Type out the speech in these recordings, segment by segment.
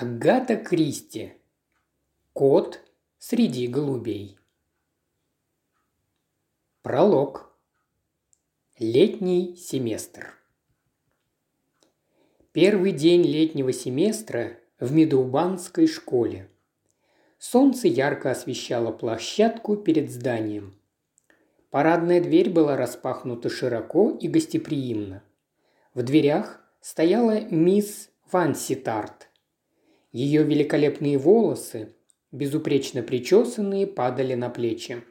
Агата Кристи. Кот среди голубей. Пролог. Летний семестр. Первый день летнего семестра в Медоубанской школе. Солнце ярко освещало площадку перед зданием. Парадная дверь была распахнута широко и гостеприимно. В дверях стояла мисс Ванситарт – ее великолепные волосы, безупречно причесанные, падали на плечи.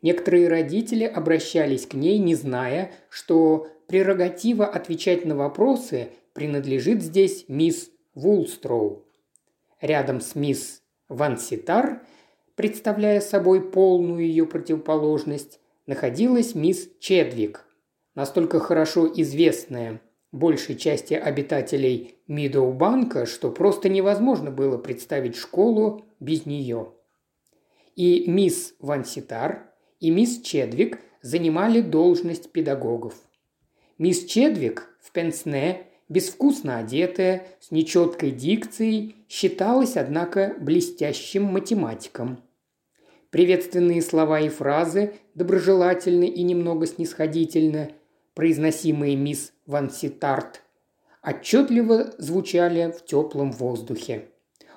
Некоторые родители обращались к ней, не зная, что прерогатива отвечать на вопросы принадлежит здесь мисс Вулстроу. Рядом с мисс Ванситар, представляя собой полную ее противоположность, находилась мисс Чедвик, настолько хорошо известная большей части обитателей Мидоубанка, что просто невозможно было представить школу без нее. И мисс Ванситар, и мисс Чедвик занимали должность педагогов. Мисс Чедвик в пенсне, безвкусно одетая, с нечеткой дикцией, считалась, однако, блестящим математиком. Приветственные слова и фразы, доброжелательно и немного снисходительно – произносимые мисс Ванситарт, отчетливо звучали в теплом воздухе.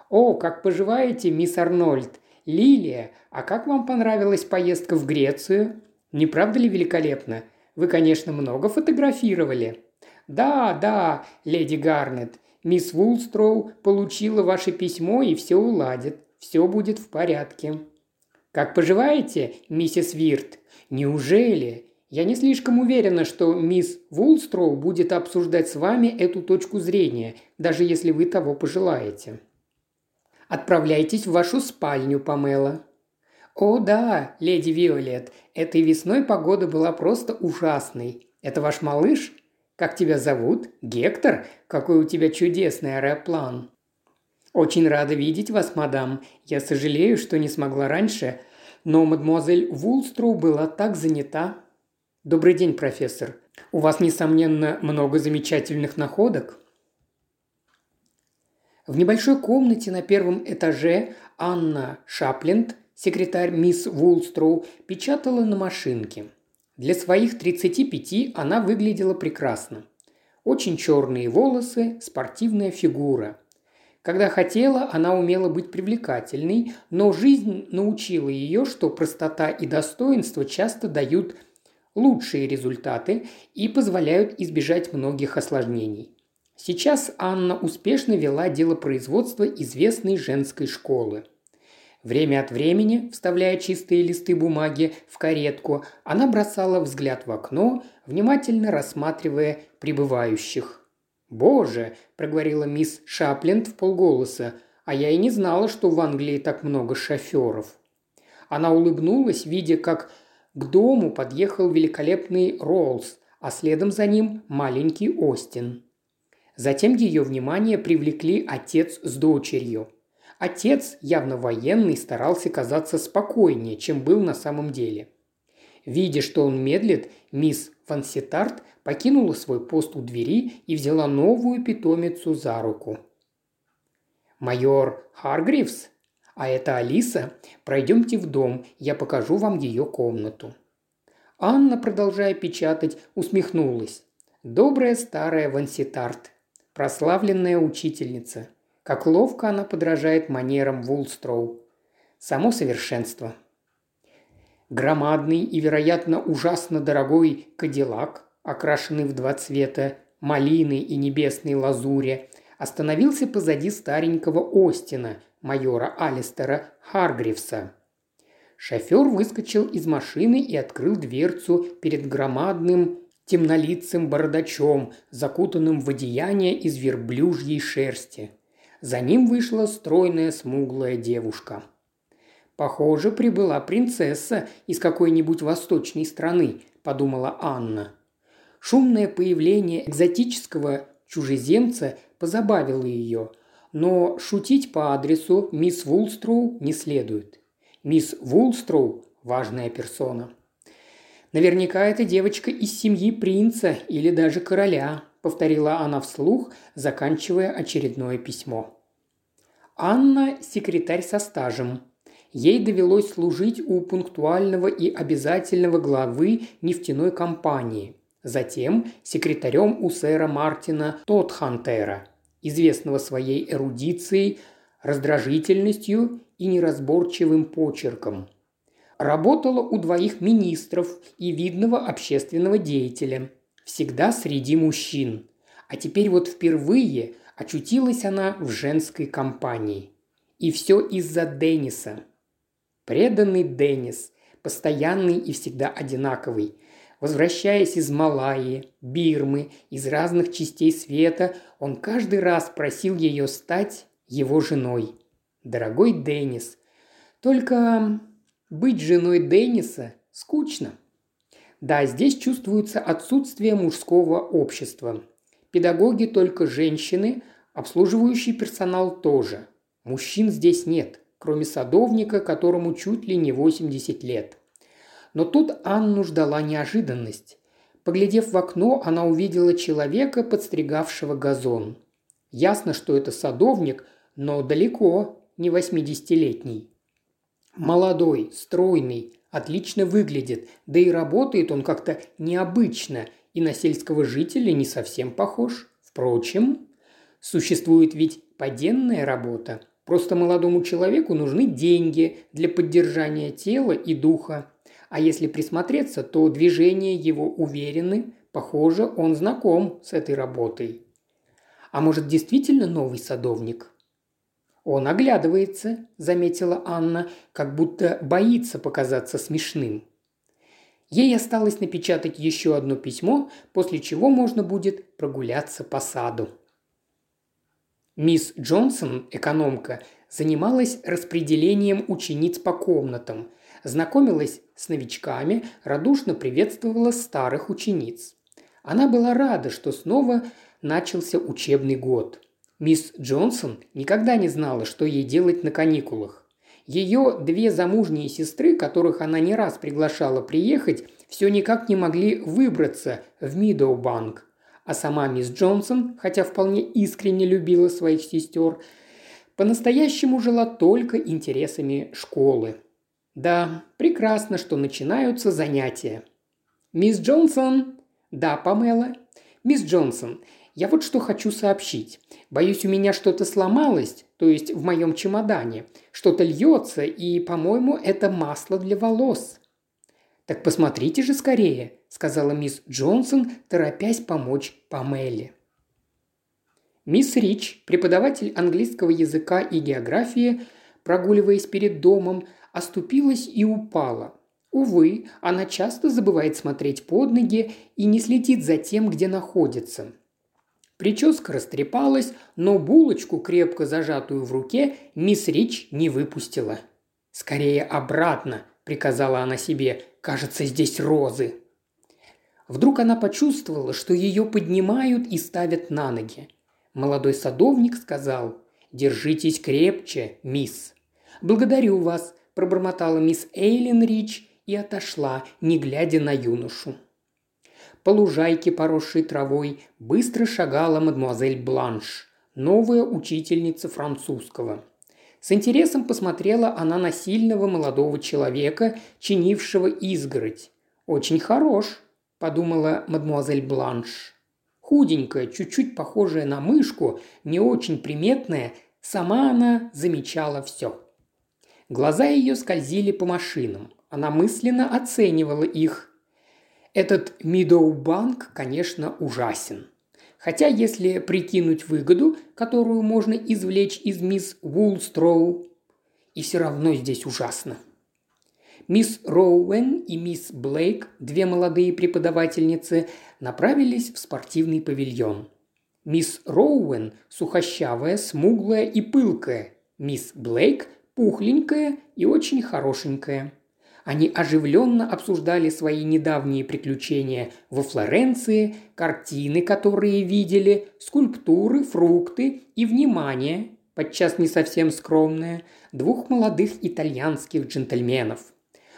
«О, как поживаете, мисс Арнольд! Лилия, а как вам понравилась поездка в Грецию? Не правда ли великолепно? Вы, конечно, много фотографировали». «Да, да, леди Гарнет, мисс Вулстроу получила ваше письмо и все уладит. Все будет в порядке». «Как поживаете, миссис Вирт? Неужели? Я не слишком уверена, что мисс Вулстроу будет обсуждать с вами эту точку зрения, даже если вы того пожелаете. Отправляйтесь в вашу спальню, Памела. О да, леди Виолет, этой весной погода была просто ужасной. Это ваш малыш? Как тебя зовут? Гектор? Какой у тебя чудесный аэроплан. Очень рада видеть вас, мадам. Я сожалею, что не смогла раньше, но мадемуазель Вулстроу была так занята, Добрый день, профессор. У вас, несомненно, много замечательных находок? В небольшой комнате на первом этаже Анна Шапленд, секретарь мисс Вулстроу, печатала на машинке. Для своих 35 она выглядела прекрасно. Очень черные волосы, спортивная фигура. Когда хотела, она умела быть привлекательной, но жизнь научила ее, что простота и достоинство часто дают – лучшие результаты и позволяют избежать многих осложнений. Сейчас Анна успешно вела дело производства известной женской школы. Время от времени, вставляя чистые листы бумаги в каретку, она бросала взгляд в окно, внимательно рассматривая прибывающих. «Боже!» – проговорила мисс Шапленд в полголоса, «а я и не знала, что в Англии так много шоферов». Она улыбнулась, видя, как к дому подъехал великолепный Роллс, а следом за ним маленький Остин. Затем ее внимание привлекли отец с дочерью. Отец, явно военный, старался казаться спокойнее, чем был на самом деле. Видя, что он медлит, мисс Фанситарт покинула свой пост у двери и взяла новую питомицу за руку. «Майор Харгривс?» А это Алиса. Пройдемте в дом, я покажу вам ее комнату». Анна, продолжая печатать, усмехнулась. Добрая старая Ванситарт, прославленная учительница. Как ловко она подражает манерам Вулстроу. Само совершенство. Громадный и, вероятно, ужасно дорогой кадиллак, окрашенный в два цвета, малины и небесной лазуре, остановился позади старенького Остина, майора Алистера Харгривса. Шофер выскочил из машины и открыл дверцу перед громадным темнолицым бородачом, закутанным в одеяние из верблюжьей шерсти. За ним вышла стройная смуглая девушка. «Похоже, прибыла принцесса из какой-нибудь восточной страны», – подумала Анна. Шумное появление экзотического чужеземца позабавило ее, но шутить по адресу мисс Вулстроу не следует. Мисс Вулстроу – важная персона. Наверняка эта девочка из семьи принца или даже короля, повторила она вслух, заканчивая очередное письмо. Анна – секретарь со стажем. Ей довелось служить у пунктуального и обязательного главы нефтяной компании. Затем секретарем у сэра Мартина Тотхантера, известного своей эрудицией, раздражительностью и неразборчивым почерком. Работала у двоих министров и видного общественного деятеля. Всегда среди мужчин. А теперь вот впервые очутилась она в женской компании. И все из-за Денниса. Преданный Деннис, постоянный и всегда одинаковый. Возвращаясь из Малайи, Бирмы, из разных частей света, он каждый раз просил ее стать его женой. Дорогой Деннис, только быть женой Денниса скучно. Да, здесь чувствуется отсутствие мужского общества. Педагоги только женщины, обслуживающий персонал тоже. Мужчин здесь нет кроме садовника, которому чуть ли не 80 лет. Но тут Анну ждала неожиданность. Поглядев в окно, она увидела человека, подстригавшего газон. Ясно, что это садовник, но далеко не 80-летний. Молодой, стройный, отлично выглядит, да и работает он как-то необычно и на сельского жителя не совсем похож. Впрочем, существует ведь поденная работа, Просто молодому человеку нужны деньги для поддержания тела и духа. А если присмотреться, то движения его уверены, похоже, он знаком с этой работой. А может, действительно новый садовник? Он оглядывается, заметила Анна, как будто боится показаться смешным. Ей осталось напечатать еще одно письмо, после чего можно будет прогуляться по саду. Мисс Джонсон, экономка, занималась распределением учениц по комнатам, знакомилась с новичками, радушно приветствовала старых учениц. Она была рада, что снова начался учебный год. Мисс Джонсон никогда не знала, что ей делать на каникулах. Ее две замужние сестры, которых она не раз приглашала приехать, все никак не могли выбраться в Мидоубанк, а сама мисс Джонсон, хотя вполне искренне любила своих сестер, по-настоящему жила только интересами школы. Да, прекрасно, что начинаются занятия. «Мисс Джонсон?» «Да, Памела?» «Мисс Джонсон, я вот что хочу сообщить. Боюсь, у меня что-то сломалось, то есть в моем чемодане. Что-то льется, и, по-моему, это масло для волос». «Так посмотрите же скорее», – сказала мисс Джонсон, торопясь помочь Памеле. Мисс Рич, преподаватель английского языка и географии, прогуливаясь перед домом, оступилась и упала. Увы, она часто забывает смотреть под ноги и не следит за тем, где находится. Прическа растрепалась, но булочку, крепко зажатую в руке, мисс Рич не выпустила. «Скорее обратно», – приказала она себе, Кажется, здесь розы. Вдруг она почувствовала, что ее поднимают и ставят на ноги. Молодой садовник сказал «Держитесь крепче, мисс». «Благодарю вас», – пробормотала мисс Эйлин Рич и отошла, не глядя на юношу. По лужайке, поросшей травой, быстро шагала мадемуазель Бланш, новая учительница французского. С интересом посмотрела она на сильного молодого человека, чинившего изгородь. «Очень хорош», – подумала мадмуазель Бланш. Худенькая, чуть-чуть похожая на мышку, не очень приметная, сама она замечала все. Глаза ее скользили по машинам. Она мысленно оценивала их. Этот Мидоу-банк, конечно, ужасен. Хотя, если прикинуть выгоду, которую можно извлечь из мисс Вулстроу, и все равно здесь ужасно. Мисс Роуэн и мисс Блейк, две молодые преподавательницы, направились в спортивный павильон. Мисс Роуэн – сухощавая, смуглая и пылкая. Мисс Блейк – пухленькая и очень хорошенькая – они оживленно обсуждали свои недавние приключения во Флоренции, картины, которые видели, скульптуры, фрукты и внимание, подчас не совсем скромное, двух молодых итальянских джентльменов.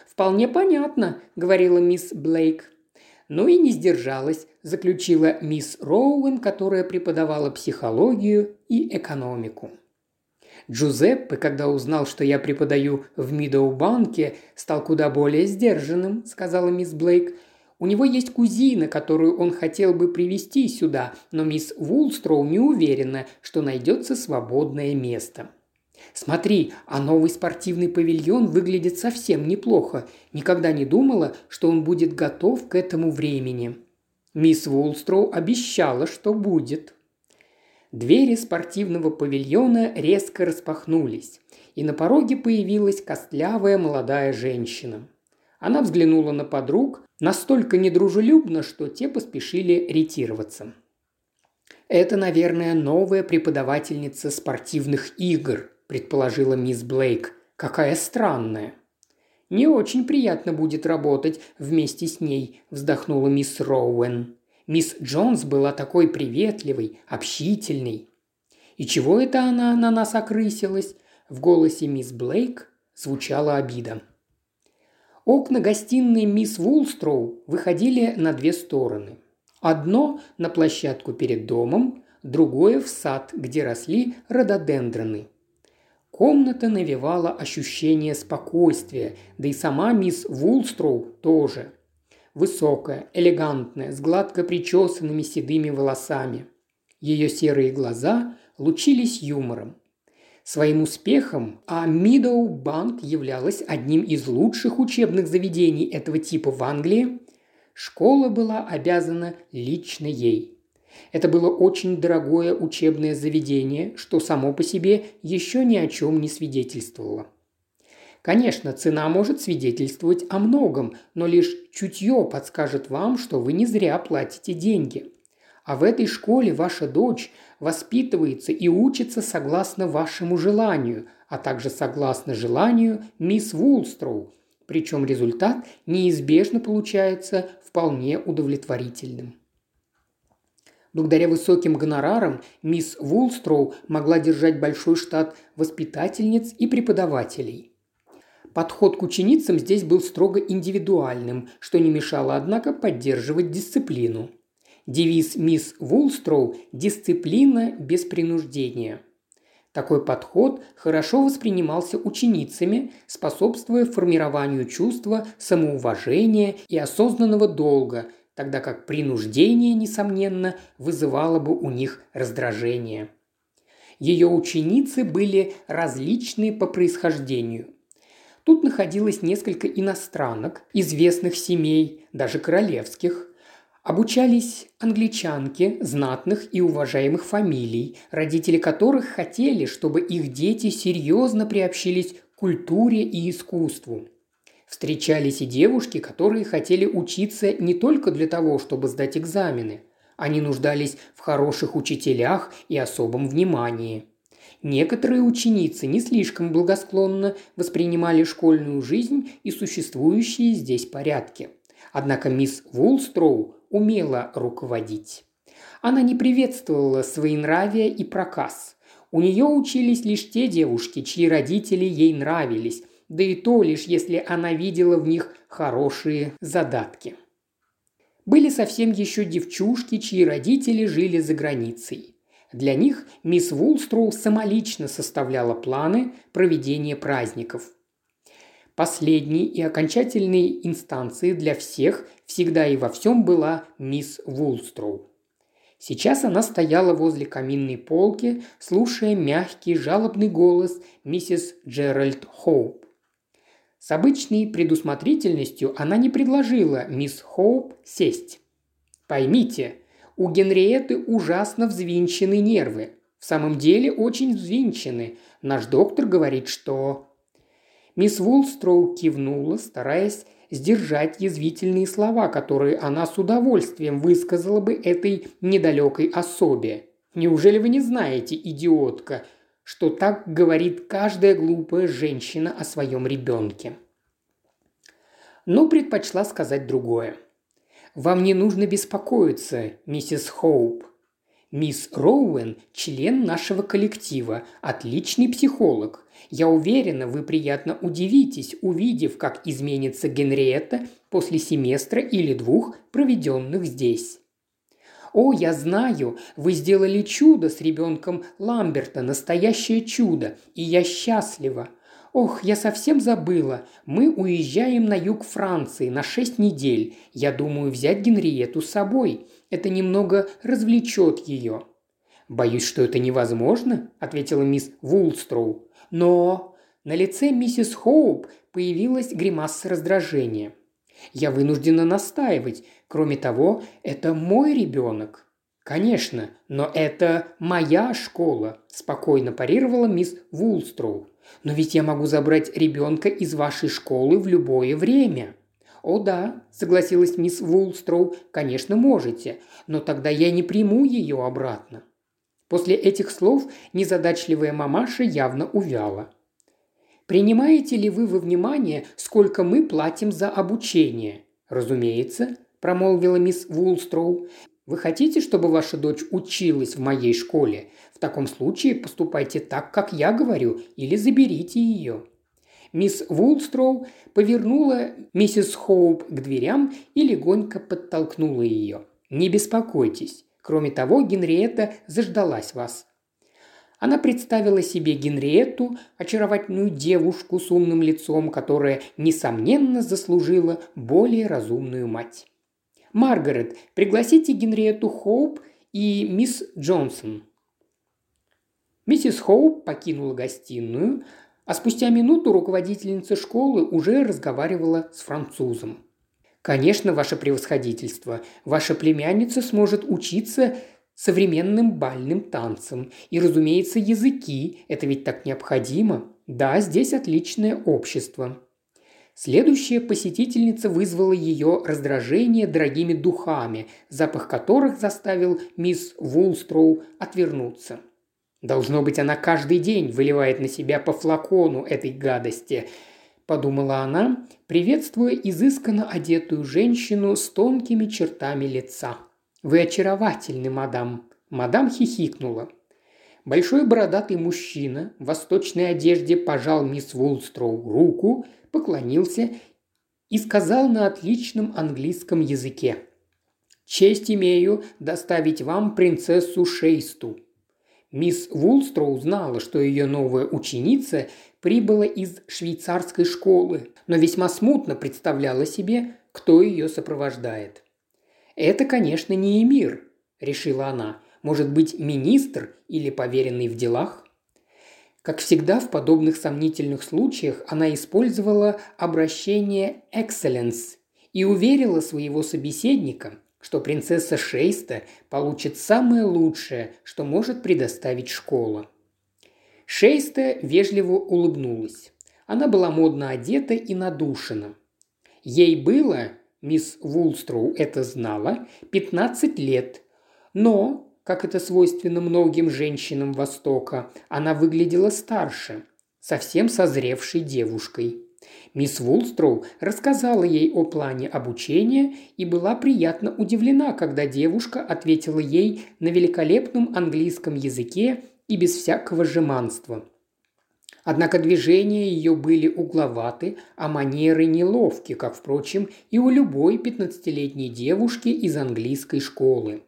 «Вполне понятно», – говорила мисс Блейк. «Ну и не сдержалась», – заключила мисс Роуэн, которая преподавала психологию и экономику. Джузеппе, когда узнал, что я преподаю в Мидоу-банке, стал куда более сдержанным», – сказала мисс Блейк. «У него есть кузина, которую он хотел бы привести сюда, но мисс Вулстроу не уверена, что найдется свободное место». «Смотри, а новый спортивный павильон выглядит совсем неплохо. Никогда не думала, что он будет готов к этому времени». Мисс Вулстроу обещала, что будет. Двери спортивного павильона резко распахнулись, и на пороге появилась костлявая молодая женщина. Она взглянула на подруг настолько недружелюбно, что те поспешили ретироваться. «Это, наверное, новая преподавательница спортивных игр», – предположила мисс Блейк. «Какая странная». «Не очень приятно будет работать вместе с ней», – вздохнула мисс Роуэн. Мисс Джонс была такой приветливой, общительной. И чего это она на нас окрысилась? В голосе мисс Блейк звучала обида. Окна гостиной мисс Вулстроу выходили на две стороны. Одно на площадку перед домом, другое в сад, где росли рододендроны. Комната навевала ощущение спокойствия, да и сама мисс Вулстроу тоже – высокая, элегантная, с гладко причесанными седыми волосами. Ее серые глаза лучились юмором. Своим успехом а Мидоу Банк являлась одним из лучших учебных заведений этого типа в Англии. Школа была обязана лично ей. Это было очень дорогое учебное заведение, что само по себе еще ни о чем не свидетельствовало. Конечно, цена может свидетельствовать о многом, но лишь чутье подскажет вам, что вы не зря платите деньги. А в этой школе ваша дочь воспитывается и учится согласно вашему желанию, а также согласно желанию мисс Вулстроу. Причем результат неизбежно получается вполне удовлетворительным. Благодаря высоким гонорарам мисс Вулстроу могла держать большой штат воспитательниц и преподавателей. Подход к ученицам здесь был строго индивидуальным, что не мешало, однако, поддерживать дисциплину. Девиз мисс Вулстроу – «Дисциплина без принуждения». Такой подход хорошо воспринимался ученицами, способствуя формированию чувства самоуважения и осознанного долга, тогда как принуждение, несомненно, вызывало бы у них раздражение. Ее ученицы были различны по происхождению – Тут находилось несколько иностранок, известных семей, даже королевских. Обучались англичанки знатных и уважаемых фамилий, родители которых хотели, чтобы их дети серьезно приобщились к культуре и искусству. Встречались и девушки, которые хотели учиться не только для того, чтобы сдать экзамены. Они нуждались в хороших учителях и особом внимании – Некоторые ученицы не слишком благосклонно воспринимали школьную жизнь и существующие здесь порядки. Однако мисс Вулстроу умела руководить. Она не приветствовала своенравие и проказ. У нее учились лишь те девушки, чьи родители ей нравились, да и то лишь если она видела в них хорошие задатки. Были совсем еще девчушки, чьи родители жили за границей. Для них мисс Вулстроу самолично составляла планы проведения праздников. Последней и окончательной инстанцией для всех всегда и во всем была мисс Вулстроу. Сейчас она стояла возле каминной полки, слушая мягкий жалобный голос миссис Джеральд Хоуп. С обычной предусмотрительностью она не предложила мисс Хоуп сесть. «Поймите», у Генриеты ужасно взвинчены нервы. В самом деле очень взвинчены. Наш доктор говорит, что...» Мисс Вулстроу кивнула, стараясь сдержать язвительные слова, которые она с удовольствием высказала бы этой недалекой особе. «Неужели вы не знаете, идиотка, что так говорит каждая глупая женщина о своем ребенке?» Но предпочла сказать другое. Вам не нужно беспокоиться, миссис Хоуп. Мисс Роуэн – член нашего коллектива, отличный психолог. Я уверена, вы приятно удивитесь, увидев, как изменится Генриетта после семестра или двух, проведенных здесь. «О, я знаю, вы сделали чудо с ребенком Ламберта, настоящее чудо, и я счастлива. Ох, я совсем забыла. Мы уезжаем на юг Франции на шесть недель. Я думаю взять Генриету с собой. Это немного развлечет ее». «Боюсь, что это невозможно», – ответила мисс Вулстроу. «Но...» На лице миссис Хоуп появилась гримаса раздражения. «Я вынуждена настаивать. Кроме того, это мой ребенок». «Конечно, но это моя школа», – спокойно парировала мисс Вулстроу. «Но ведь я могу забрать ребенка из вашей школы в любое время». «О да», – согласилась мисс Вулстроу, – «конечно можете, но тогда я не приму ее обратно». После этих слов незадачливая мамаша явно увяла. «Принимаете ли вы во внимание, сколько мы платим за обучение?» «Разумеется», – промолвила мисс Вулстроу. «Вы хотите, чтобы ваша дочь училась в моей школе? Таком случае поступайте так, как я говорю, или заберите ее». Мисс Вулстроу повернула миссис Хоуп к дверям и легонько подтолкнула ее. «Не беспокойтесь. Кроме того, Генриетта заждалась вас. Она представила себе Генриетту, очаровательную девушку с умным лицом, которая, несомненно, заслужила более разумную мать. «Маргарет, пригласите Генриетту Хоуп и мисс Джонсон». Миссис Хоуп покинула гостиную, а спустя минуту руководительница школы уже разговаривала с французом. Конечно, ваше превосходительство, ваша племянница сможет учиться современным бальным танцам. И, разумеется, языки. Это ведь так необходимо. Да, здесь отличное общество. Следующая посетительница вызвала ее раздражение дорогими духами, запах которых заставил мисс Вулстроу отвернуться. Должно быть, она каждый день выливает на себя по флакону этой гадости – подумала она, приветствуя изысканно одетую женщину с тонкими чертами лица. «Вы очаровательны, мадам!» Мадам хихикнула. Большой бородатый мужчина в восточной одежде пожал мисс Вулстроу руку, поклонился и сказал на отличном английском языке. «Честь имею доставить вам принцессу Шейсту». Мисс Вулстроу знала, что ее новая ученица прибыла из швейцарской школы, но весьма смутно представляла себе, кто ее сопровождает. «Это, конечно, не эмир», – решила она. «Может быть, министр или поверенный в делах?» Как всегда в подобных сомнительных случаях она использовала обращение «excellence» и уверила своего собеседника, что принцесса Шейста получит самое лучшее, что может предоставить школа. Шейста вежливо улыбнулась. Она была модно одета и надушена. Ей было, мисс Вулстроу это знала, 15 лет. Но, как это свойственно многим женщинам Востока, она выглядела старше, совсем созревшей девушкой. Мисс Вулстроу рассказала ей о плане обучения и была приятно удивлена, когда девушка ответила ей на великолепном английском языке и без всякого жеманства. Однако движения ее были угловаты, а манеры неловки, как, впрочем, и у любой пятнадцатилетней девушки из английской школы.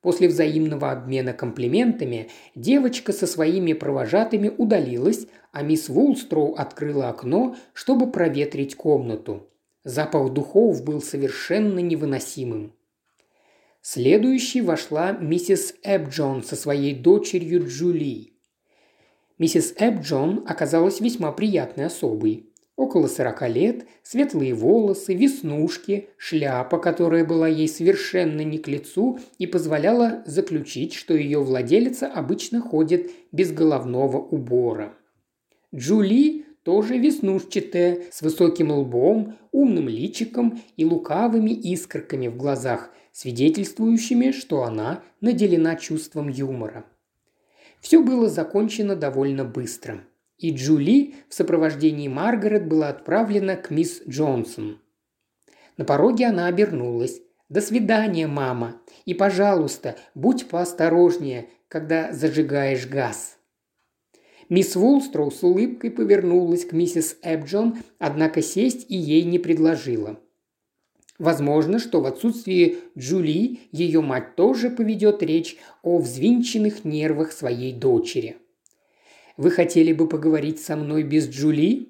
После взаимного обмена комплиментами девочка со своими провожатыми удалилась, а мисс Вулстроу открыла окно, чтобы проветрить комнату. Запах духов был совершенно невыносимым. Следующей вошла миссис Эбджон со своей дочерью Джули. Миссис Эбджон оказалась весьма приятной особой. Около сорока лет, светлые волосы, веснушки, шляпа, которая была ей совершенно не к лицу и позволяла заключить, что ее владелица обычно ходит без головного убора. Джули тоже веснушчатая, с высоким лбом, умным личиком и лукавыми искорками в глазах, свидетельствующими, что она наделена чувством юмора. Все было закончено довольно быстро. И Джули в сопровождении Маргарет была отправлена к мисс Джонсон. На пороге она обернулась. «До свидания, мама. И, пожалуйста, будь поосторожнее, когда зажигаешь газ». Мисс Вулстроу с улыбкой повернулась к миссис Эбджон, однако сесть и ей не предложила. Возможно, что в отсутствии Джули ее мать тоже поведет речь о взвинченных нервах своей дочери. «Вы хотели бы поговорить со мной без Джули?»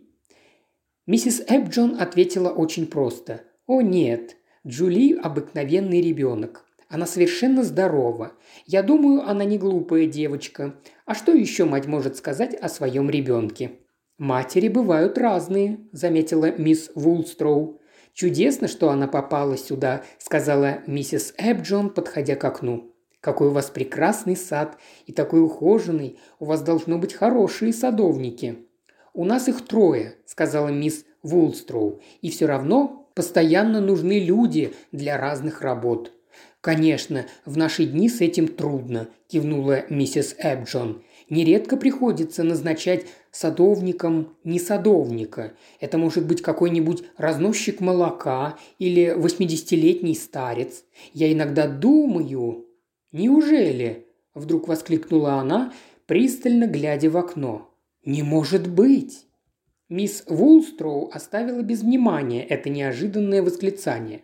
Миссис Эбджон ответила очень просто. «О нет, Джули – обыкновенный ребенок. Она совершенно здорова. Я думаю, она не глупая девочка. А что еще мать может сказать о своем ребенке?» «Матери бывают разные», – заметила мисс Вулстроу. «Чудесно, что она попала сюда», – сказала миссис Эбджон, подходя к окну. «Какой у вас прекрасный сад и такой ухоженный. У вас должно быть хорошие садовники». «У нас их трое», – сказала мисс Вулстроу. «И все равно постоянно нужны люди для разных работ». «Конечно, в наши дни с этим трудно», – кивнула миссис Эбджон. «Нередко приходится назначать садовником не садовника. Это может быть какой-нибудь разносчик молока или восьмидесятилетний старец. Я иногда думаю... Неужели? Вдруг воскликнула она, пристально глядя в окно. Не может быть! Мисс Вулстроу оставила без внимания это неожиданное восклицание.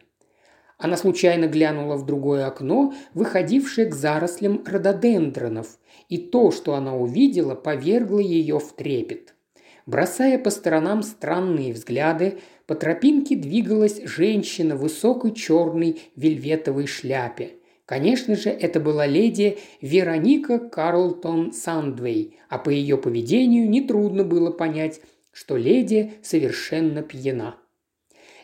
Она случайно глянула в другое окно, выходившее к зарослям рододендронов, и то, что она увидела, повергло ее в трепет. Бросая по сторонам странные взгляды, по тропинке двигалась женщина в высокой черной вельветовой шляпе. Конечно же, это была леди Вероника Карлтон Сандвей, а по ее поведению нетрудно было понять, что леди совершенно пьяна.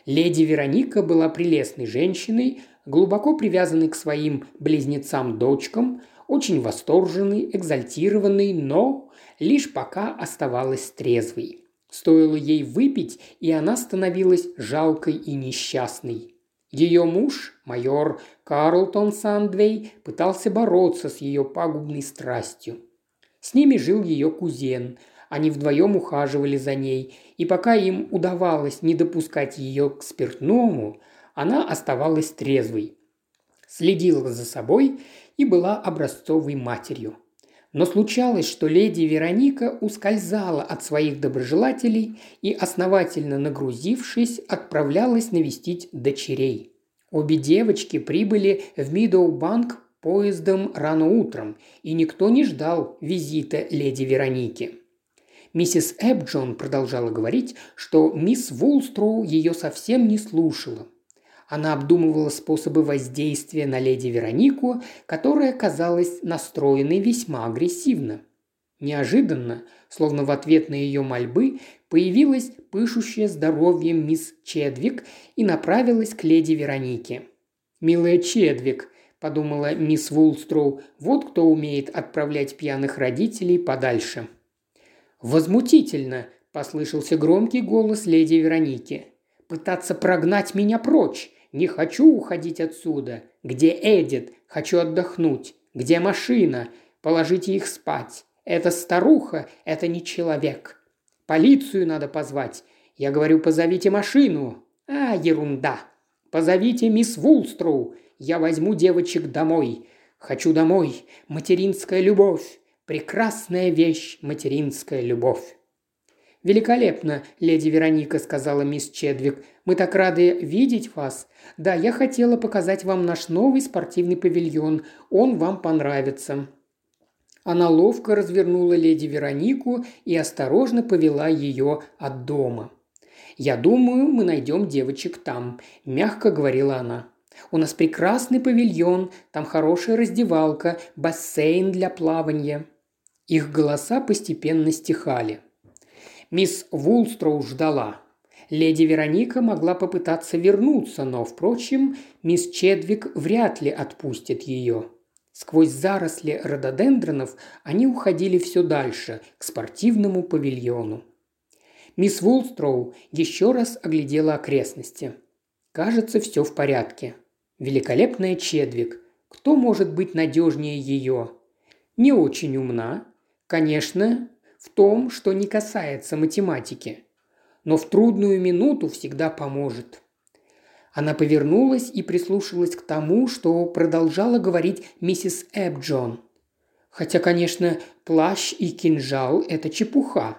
Леди Вероника была прелестной женщиной, глубоко привязанной к своим близнецам-дочкам, очень восторженной, экзальтированной, но лишь пока оставалась трезвой. Стоило ей выпить, и она становилась жалкой и несчастной. Ее муж, майор Карлтон Сандвей, пытался бороться с ее пагубной страстью. С ними жил ее кузен. Они вдвоем ухаживали за ней, и пока им удавалось не допускать ее к спиртному, она оставалась трезвой. Следила за собой и была образцовой матерью. Но случалось, что леди Вероника ускользала от своих доброжелателей и, основательно нагрузившись, отправлялась навестить дочерей. Обе девочки прибыли в Мидоу-банк поездом рано утром, и никто не ждал визита леди Вероники. Миссис Эбджон продолжала говорить, что мисс Вулстроу ее совсем не слушала – она обдумывала способы воздействия на леди Веронику, которая казалась настроенной весьма агрессивно. Неожиданно, словно в ответ на ее мольбы, появилась пышущая здоровьем мисс Чедвик и направилась к леди Веронике. «Милая Чедвик», – подумала мисс Вулстроу, – «вот кто умеет отправлять пьяных родителей подальше». «Возмутительно!» – послышался громкий голос леди Вероники. «Пытаться прогнать меня прочь! Не хочу уходить отсюда. Где Эдит? Хочу отдохнуть. Где машина? Положите их спать. Это старуха, это не человек. Полицию надо позвать. Я говорю, позовите машину. А, ерунда. Позовите мисс Вулстроу. Я возьму девочек домой. Хочу домой. Материнская любовь. Прекрасная вещь материнская любовь. «Великолепно, леди Вероника», – сказала мисс Чедвик. «Мы так рады видеть вас. Да, я хотела показать вам наш новый спортивный павильон. Он вам понравится». Она ловко развернула леди Веронику и осторожно повела ее от дома. «Я думаю, мы найдем девочек там», – мягко говорила она. «У нас прекрасный павильон, там хорошая раздевалка, бассейн для плавания». Их голоса постепенно стихали – Мисс Вулстроу ждала. Леди Вероника могла попытаться вернуться, но, впрочем, мисс Чедвик вряд ли отпустит ее. Сквозь заросли рододендронов они уходили все дальше, к спортивному павильону. Мисс Вулстроу еще раз оглядела окрестности. Кажется, все в порядке. Великолепная Чедвик. Кто может быть надежнее ее? Не очень умна. Конечно, в том, что не касается математики. Но в трудную минуту всегда поможет. Она повернулась и прислушалась к тому, что продолжала говорить миссис Эбджон. Хотя, конечно, плащ и кинжал – это чепуха.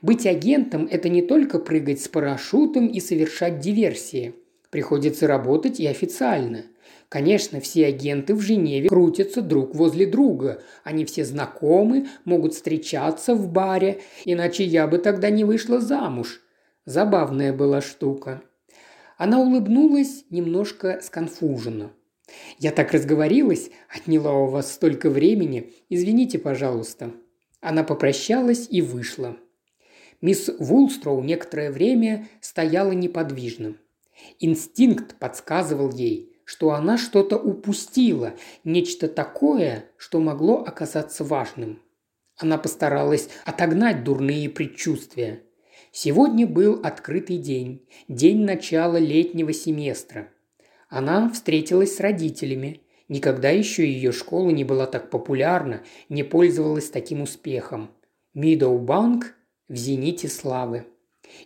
Быть агентом – это не только прыгать с парашютом и совершать диверсии. Приходится работать и официально. Конечно, все агенты в Женеве крутятся друг возле друга. Они все знакомы, могут встречаться в баре, иначе я бы тогда не вышла замуж. Забавная была штука. Она улыбнулась немножко сконфуженно. «Я так разговорилась, отняла у вас столько времени. Извините, пожалуйста». Она попрощалась и вышла. Мисс Вулстроу некоторое время стояла неподвижно. Инстинкт подсказывал ей, что она что-то упустила, нечто такое, что могло оказаться важным. Она постаралась отогнать дурные предчувствия. Сегодня был открытый день, день начала летнего семестра. Она встретилась с родителями. Никогда еще ее школа не была так популярна, не пользовалась таким успехом. Мидоубанк в зените славы.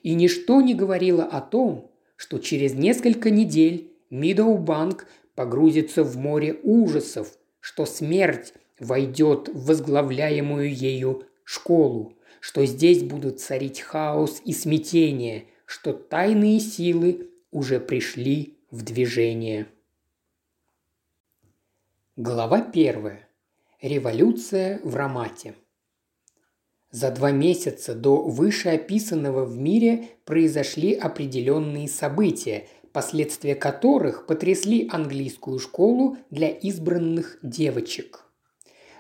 И ничто не говорило о том, что через несколько недель Мидоубанк погрузится в море ужасов, что смерть войдет в возглавляемую ею школу, что здесь будут царить хаос и смятение, что тайные силы уже пришли в движение. Глава первая. Революция в Рамате – за два месяца до вышеописанного в мире произошли определенные события, последствия которых потрясли английскую школу для избранных девочек.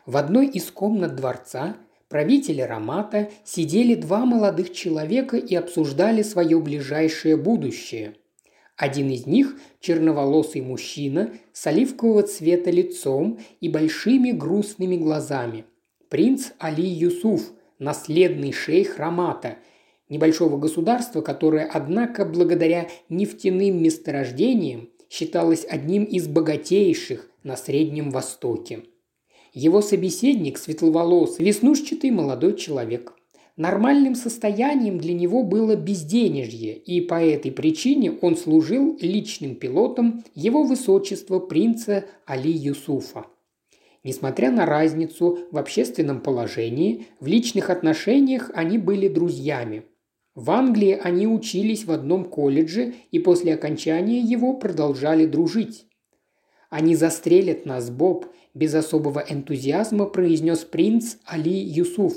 В одной из комнат дворца правителя Рамата сидели два молодых человека и обсуждали свое ближайшее будущее. Один из них – черноволосый мужчина с оливкового цвета лицом и большими грустными глазами. Принц Али Юсуф, наследный шейх Рамата, небольшого государства, которое, однако, благодаря нефтяным месторождениям считалось одним из богатейших на Среднем Востоке. Его собеседник – светловолосый, веснушчатый молодой человек. Нормальным состоянием для него было безденежье, и по этой причине он служил личным пилотом его высочества принца Али Юсуфа. Несмотря на разницу в общественном положении, в личных отношениях они были друзьями. В Англии они учились в одном колледже и после окончания его продолжали дружить. «Они застрелят нас, Боб», – без особого энтузиазма произнес принц Али Юсуф.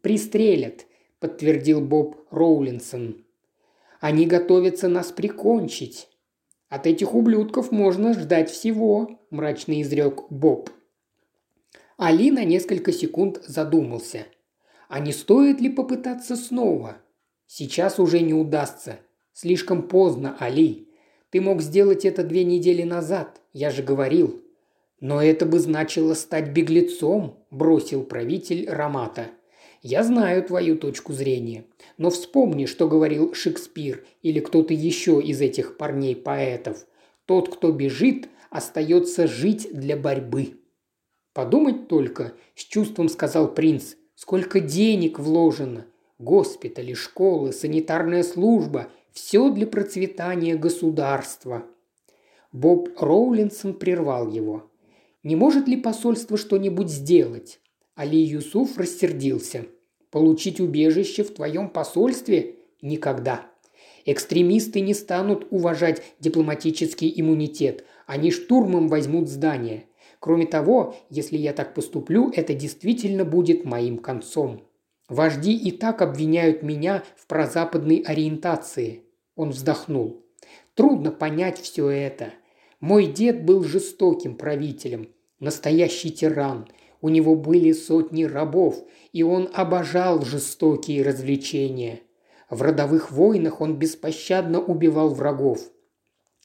«Пристрелят», – подтвердил Боб Роулинсон. «Они готовятся нас прикончить». «От этих ублюдков можно ждать всего», – мрачно изрек Боб. Али на несколько секунд задумался. А не стоит ли попытаться снова? Сейчас уже не удастся. Слишком поздно, Али. Ты мог сделать это две недели назад, я же говорил. Но это бы значило стать беглецом, бросил правитель Рамата. Я знаю твою точку зрения. Но вспомни, что говорил Шекспир или кто-то еще из этих парней-поэтов. Тот, кто бежит, остается жить для борьбы. «Подумать только», – с чувством сказал принц, – «сколько денег вложено. Госпитали, школы, санитарная служба – все для процветания государства». Боб Роулинсон прервал его. «Не может ли посольство что-нибудь сделать?» Али Юсуф рассердился. «Получить убежище в твоем посольстве? Никогда. Экстремисты не станут уважать дипломатический иммунитет. Они штурмом возьмут здание. Кроме того, если я так поступлю, это действительно будет моим концом. Вожди и так обвиняют меня в прозападной ориентации. Он вздохнул. Трудно понять все это. Мой дед был жестоким правителем, настоящий тиран. У него были сотни рабов, и он обожал жестокие развлечения. В родовых войнах он беспощадно убивал врагов.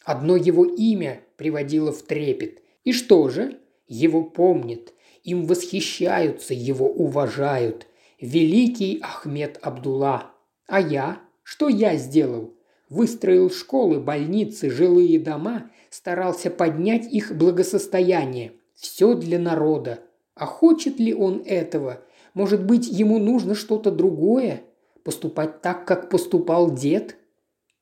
Одно его имя приводило в трепет. И что же? Его помнят, им восхищаются, его уважают. Великий Ахмед Абдулла. А я? Что я сделал? Выстроил школы, больницы, жилые дома, старался поднять их благосостояние. Все для народа. А хочет ли он этого? Может быть, ему нужно что-то другое? Поступать так, как поступал дед?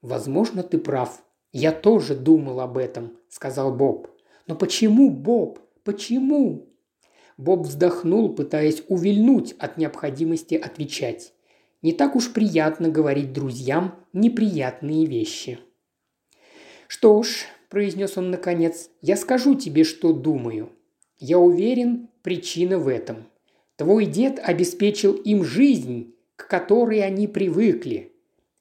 Возможно, ты прав. Я тоже думал об этом, сказал Боб. Но почему, Боб? Почему?» Боб вздохнул, пытаясь увильнуть от необходимости отвечать. Не так уж приятно говорить друзьям неприятные вещи. «Что ж», – произнес он наконец, – «я скажу тебе, что думаю. Я уверен, причина в этом. Твой дед обеспечил им жизнь, к которой они привыкли.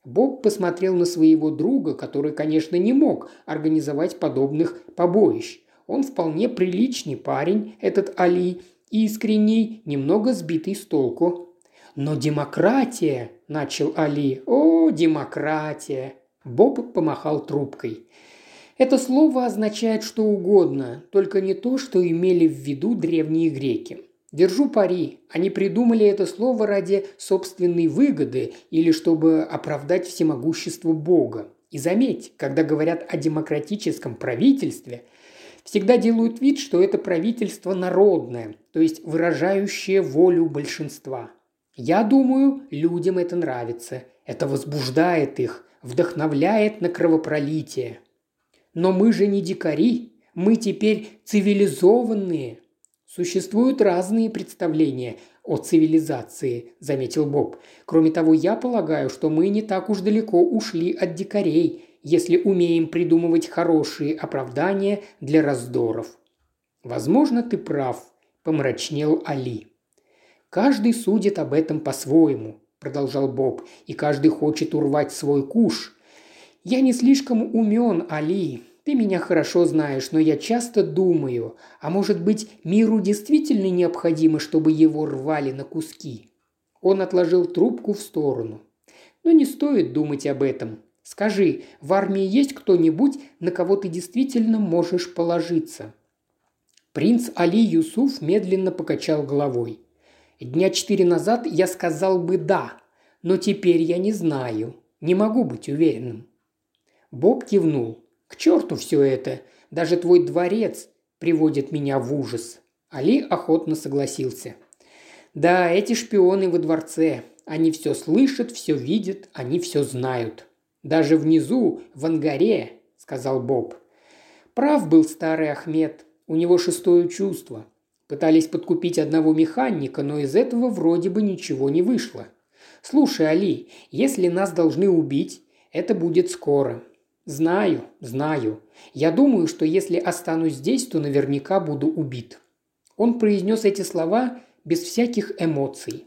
Боб посмотрел на своего друга, который, конечно, не мог организовать подобных побоищ. Он вполне приличный парень, этот Али, искренний, немного сбитый с толку. «Но демократия!» – начал Али. «О, демократия!» Боб помахал трубкой. Это слово означает что угодно, только не то, что имели в виду древние греки. Держу пари, они придумали это слово ради собственной выгоды или чтобы оправдать всемогущество Бога. И заметь, когда говорят о демократическом правительстве, всегда делают вид, что это правительство народное, то есть выражающее волю большинства. Я думаю, людям это нравится. Это возбуждает их, вдохновляет на кровопролитие. Но мы же не дикари, мы теперь цивилизованные, «Существуют разные представления о цивилизации», – заметил Боб. «Кроме того, я полагаю, что мы не так уж далеко ушли от дикарей, если умеем придумывать хорошие оправдания для раздоров». «Возможно, ты прав», – помрачнел Али. «Каждый судит об этом по-своему», – продолжал Боб, – «и каждый хочет урвать свой куш. Я не слишком умен, Али, ты меня хорошо знаешь, но я часто думаю, а может быть, миру действительно необходимо, чтобы его рвали на куски?» Он отложил трубку в сторону. «Но не стоит думать об этом. Скажи, в армии есть кто-нибудь, на кого ты действительно можешь положиться?» Принц Али Юсуф медленно покачал головой. «Дня четыре назад я сказал бы «да», но теперь я не знаю. Не могу быть уверенным». Боб кивнул. К черту все это. Даже твой дворец приводит меня в ужас». Али охотно согласился. «Да, эти шпионы во дворце. Они все слышат, все видят, они все знают. Даже внизу, в ангаре», — сказал Боб. Прав был старый Ахмед. У него шестое чувство. Пытались подкупить одного механика, но из этого вроде бы ничего не вышло. «Слушай, Али, если нас должны убить, это будет скоро. «Знаю, знаю. Я думаю, что если останусь здесь, то наверняка буду убит». Он произнес эти слова без всяких эмоций.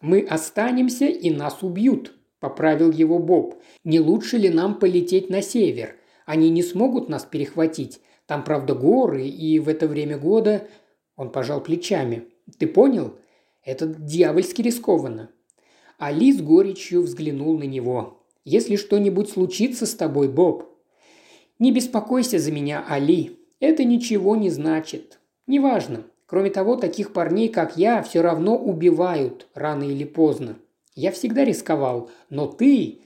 «Мы останемся, и нас убьют», – поправил его Боб. «Не лучше ли нам полететь на север? Они не смогут нас перехватить. Там, правда, горы, и в это время года...» Он пожал плечами. «Ты понял? Это дьявольски рискованно». Али с горечью взглянул на него. Если что-нибудь случится с тобой, Боб, не беспокойся за меня, Али. Это ничего не значит. Неважно. Кроме того, таких парней, как я, все равно убивают рано или поздно. Я всегда рисковал, но ты...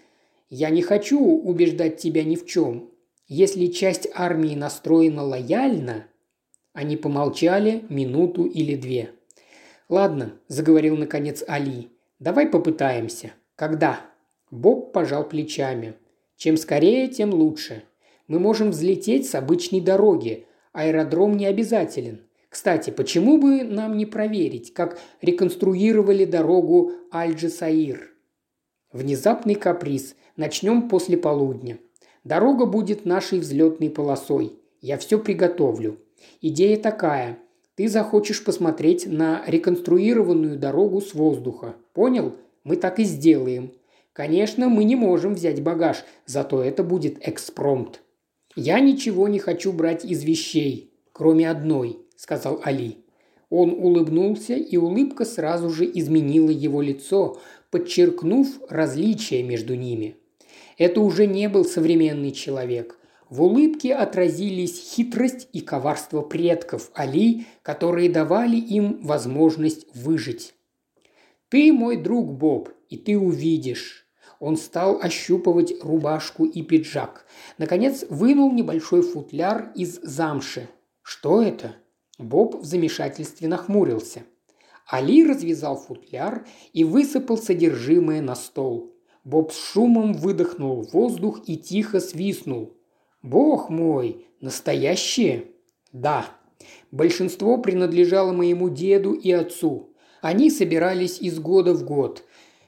Я не хочу убеждать тебя ни в чем. Если часть армии настроена лояльно... Они помолчали минуту или две. «Ладно», – заговорил наконец Али. «Давай попытаемся. Когда?» Боб пожал плечами. «Чем скорее, тем лучше. Мы можем взлететь с обычной дороги. Аэродром не обязателен. Кстати, почему бы нам не проверить, как реконструировали дорогу Аль-Джасаир? Внезапный каприз. Начнем после полудня. Дорога будет нашей взлетной полосой. Я все приготовлю. Идея такая. Ты захочешь посмотреть на реконструированную дорогу с воздуха. Понял? Мы так и сделаем. Конечно, мы не можем взять багаж, зато это будет экспромт. Я ничего не хочу брать из вещей, кроме одной, сказал Али. Он улыбнулся, и улыбка сразу же изменила его лицо, подчеркнув различия между ними. Это уже не был современный человек. В улыбке отразились хитрость и коварство предков Али, которые давали им возможность выжить. «Ты мой друг, Боб, и ты увидишь. Он стал ощупывать рубашку и пиджак. Наконец вынул небольшой футляр из замши. «Что это?» Боб в замешательстве нахмурился. Али развязал футляр и высыпал содержимое на стол. Боб с шумом выдохнул воздух и тихо свистнул. «Бог мой! Настоящее?» «Да. Большинство принадлежало моему деду и отцу. Они собирались из года в год.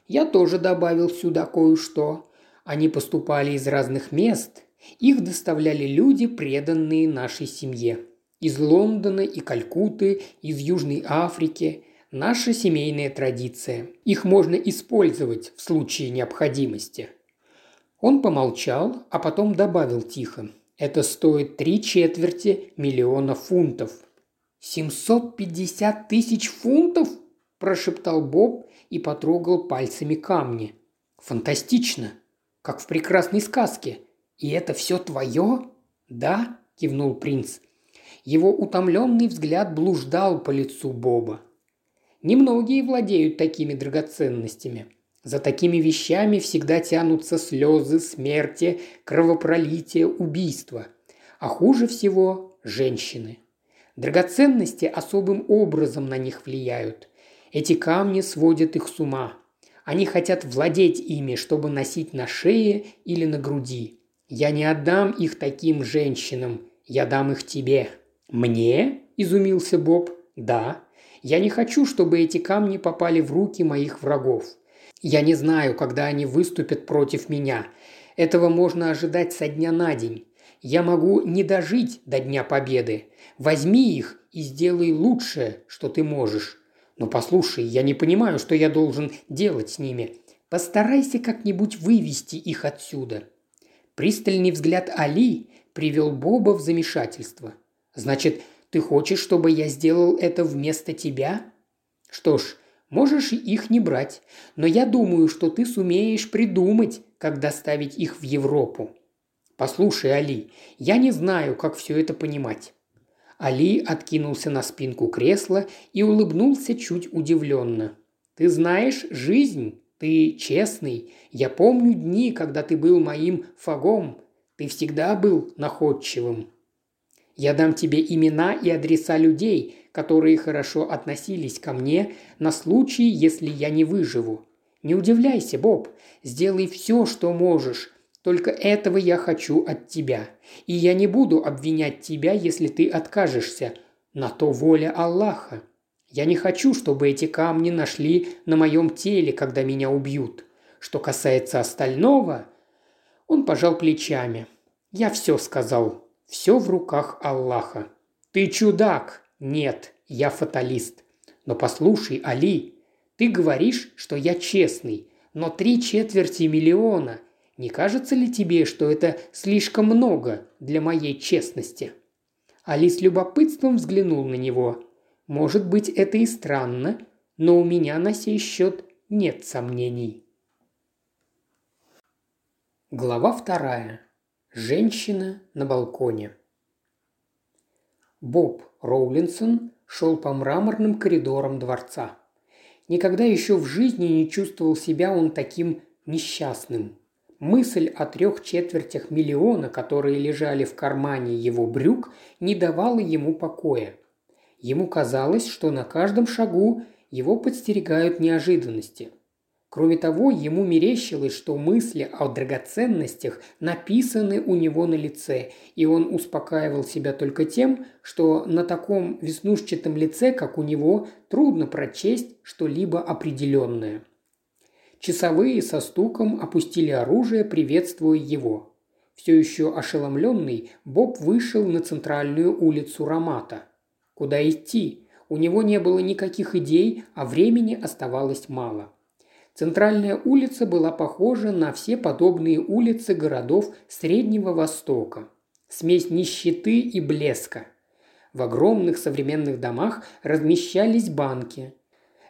Я тоже добавил сюда кое-что. Они поступали из разных мест, Их доставляли люди, преданные нашей семье. Из Лондона и Калькутты, из Южной Африки. Наша семейная традиция. Их можно использовать в случае необходимости. Он помолчал, а потом добавил тихо. Это стоит три четверти миллиона фунтов. «Семьсот пятьдесят тысяч фунтов?» – прошептал Боб и потрогал пальцами камни. «Фантастично! Как в прекрасной сказке. И это все твое?» «Да», – кивнул принц. Его утомленный взгляд блуждал по лицу Боба. Немногие владеют такими драгоценностями. За такими вещами всегда тянутся слезы, смерти, кровопролитие, убийства. А хуже всего – женщины. Драгоценности особым образом на них влияют. Эти камни сводят их с ума. Они хотят владеть ими, чтобы носить на шее или на груди. Я не отдам их таким женщинам, я дам их тебе». «Мне?» – изумился Боб. «Да. Я не хочу, чтобы эти камни попали в руки моих врагов. Я не знаю, когда они выступят против меня. Этого можно ожидать со дня на день. Я могу не дожить до Дня Победы. Возьми их и сделай лучшее, что ты можешь. Но послушай, я не понимаю, что я должен делать с ними. Постарайся как-нибудь вывести их отсюда». Пристальный взгляд Али привел Боба в замешательство. «Значит, ты хочешь, чтобы я сделал это вместо тебя?» «Что ж, можешь их не брать, но я думаю, что ты сумеешь придумать, как доставить их в Европу. Послушай, Али, я не знаю, как все это понимать. Али откинулся на спинку кресла и улыбнулся чуть удивленно. «Ты знаешь жизнь, ты честный. Я помню дни, когда ты был моим фагом. Ты всегда был находчивым. Я дам тебе имена и адреса людей, которые хорошо относились ко мне на случай, если я не выживу. Не удивляйся, Боб. Сделай все, что можешь, только этого я хочу от тебя. И я не буду обвинять тебя, если ты откажешься. На то воля Аллаха. Я не хочу, чтобы эти камни нашли на моем теле, когда меня убьют. Что касается остального...» Он пожал плечами. «Я все сказал. Все в руках Аллаха. Ты чудак. Нет, я фаталист. Но послушай, Али, ты говоришь, что я честный, но три четверти миллиона – не кажется ли тебе, что это слишком много для моей честности?» Али с любопытством взглянул на него. «Может быть, это и странно, но у меня на сей счет нет сомнений». Глава вторая. Женщина на балконе. Боб Роулинсон шел по мраморным коридорам дворца. Никогда еще в жизни не чувствовал себя он таким несчастным. Мысль о трех четвертях миллиона, которые лежали в кармане его брюк, не давала ему покоя. Ему казалось, что на каждом шагу его подстерегают неожиданности. Кроме того, ему мерещилось, что мысли о драгоценностях написаны у него на лице, и он успокаивал себя только тем, что на таком веснушчатом лице, как у него, трудно прочесть что-либо определенное – Часовые со стуком опустили оружие, приветствуя его. Все еще ошеломленный, Боб вышел на центральную улицу Ромата. Куда идти? У него не было никаких идей, а времени оставалось мало. Центральная улица была похожа на все подобные улицы городов Среднего Востока. Смесь нищеты и блеска. В огромных современных домах размещались банки.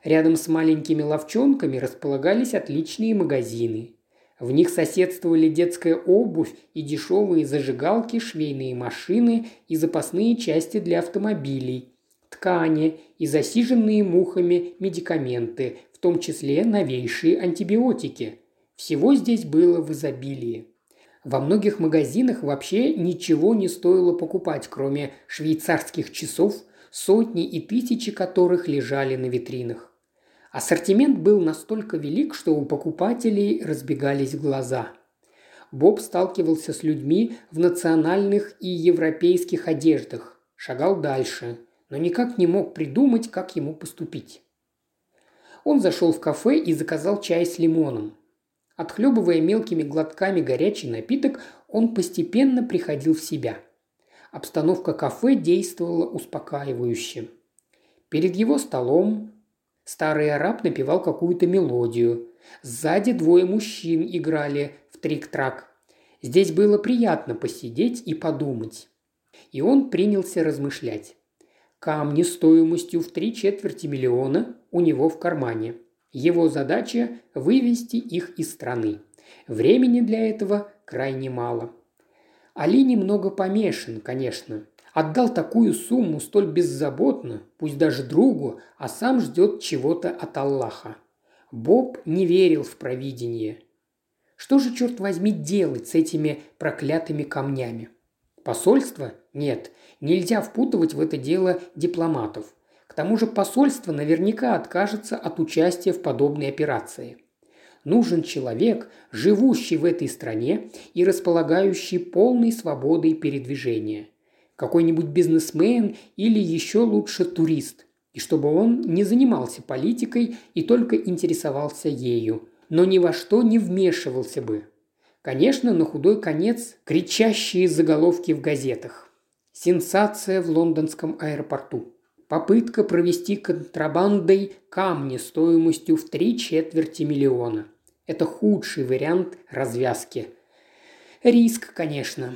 Рядом с маленькими ловчонками располагались отличные магазины. В них соседствовали детская обувь и дешевые зажигалки, швейные машины и запасные части для автомобилей, ткани и засиженные мухами медикаменты, в том числе новейшие антибиотики. Всего здесь было в изобилии. Во многих магазинах вообще ничего не стоило покупать, кроме швейцарских часов, сотни и тысячи которых лежали на витринах. Ассортимент был настолько велик, что у покупателей разбегались глаза. Боб сталкивался с людьми в национальных и европейских одеждах, шагал дальше, но никак не мог придумать, как ему поступить. Он зашел в кафе и заказал чай с лимоном. Отхлебывая мелкими глотками горячий напиток, он постепенно приходил в себя. Обстановка кафе действовала успокаивающе. Перед его столом старый араб напевал какую-то мелодию. Сзади двое мужчин играли в трик-трак. Здесь было приятно посидеть и подумать. И он принялся размышлять. Камни стоимостью в три четверти миллиона у него в кармане. Его задача – вывести их из страны. Времени для этого крайне мало. Али немного помешан, конечно. Отдал такую сумму столь беззаботно, пусть даже другу, а сам ждет чего-то от Аллаха. Боб не верил в провидение. Что же, черт возьми, делать с этими проклятыми камнями? Посольство? Нет, нельзя впутывать в это дело дипломатов. К тому же посольство наверняка откажется от участия в подобной операции. Нужен человек, живущий в этой стране и располагающий полной свободой передвижения. Какой-нибудь бизнесмен или еще лучше турист. И чтобы он не занимался политикой и только интересовался ею, но ни во что не вмешивался бы. Конечно, на худой конец кричащие заголовки в газетах. Сенсация в лондонском аэропорту. Попытка провести контрабандой камни стоимостью в три четверти миллиона. Это худший вариант развязки. Риск, конечно.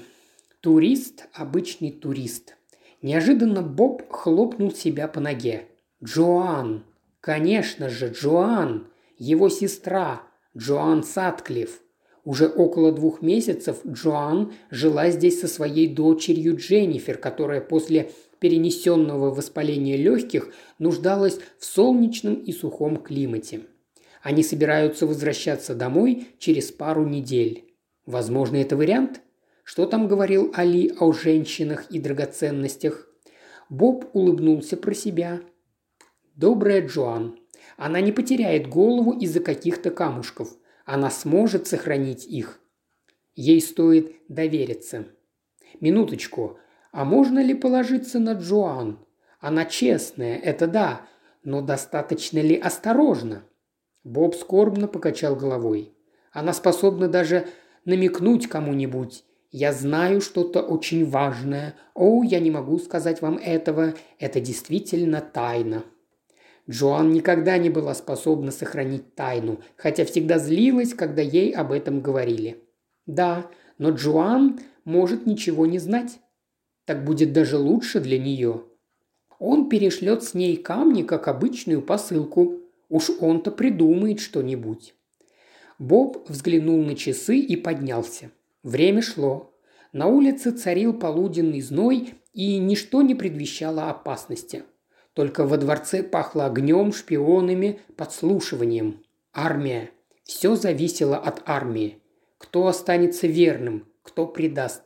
Турист – обычный турист. Неожиданно Боб хлопнул себя по ноге. Джоан! Конечно же, Джоан! Его сестра, Джоан Сатклифф. Уже около двух месяцев Джоан жила здесь со своей дочерью Дженнифер, которая после перенесенного воспаления легких нуждалась в солнечном и сухом климате. Они собираются возвращаться домой через пару недель. Возможно, это вариант? Что там говорил Али о женщинах и драгоценностях? Боб улыбнулся про себя. Добрая Джоан. Она не потеряет голову из-за каких-то камушков – она сможет сохранить их. Ей стоит довериться. Минуточку. А можно ли положиться на Джоан? Она честная, это да, но достаточно ли осторожно? Боб скорбно покачал головой. Она способна даже намекнуть кому-нибудь. Я знаю что-то очень важное. О, я не могу сказать вам этого. Это действительно тайна. Джоан никогда не была способна сохранить тайну, хотя всегда злилась, когда ей об этом говорили. Да, но Джоан может ничего не знать. Так будет даже лучше для нее. Он перешлет с ней камни, как обычную посылку. Уж он-то придумает что-нибудь. Боб взглянул на часы и поднялся. Время шло. На улице царил полуденный зной, и ничто не предвещало опасности – только во дворце пахло огнем, шпионами, подслушиванием. Армия. Все зависело от армии. Кто останется верным, кто предаст.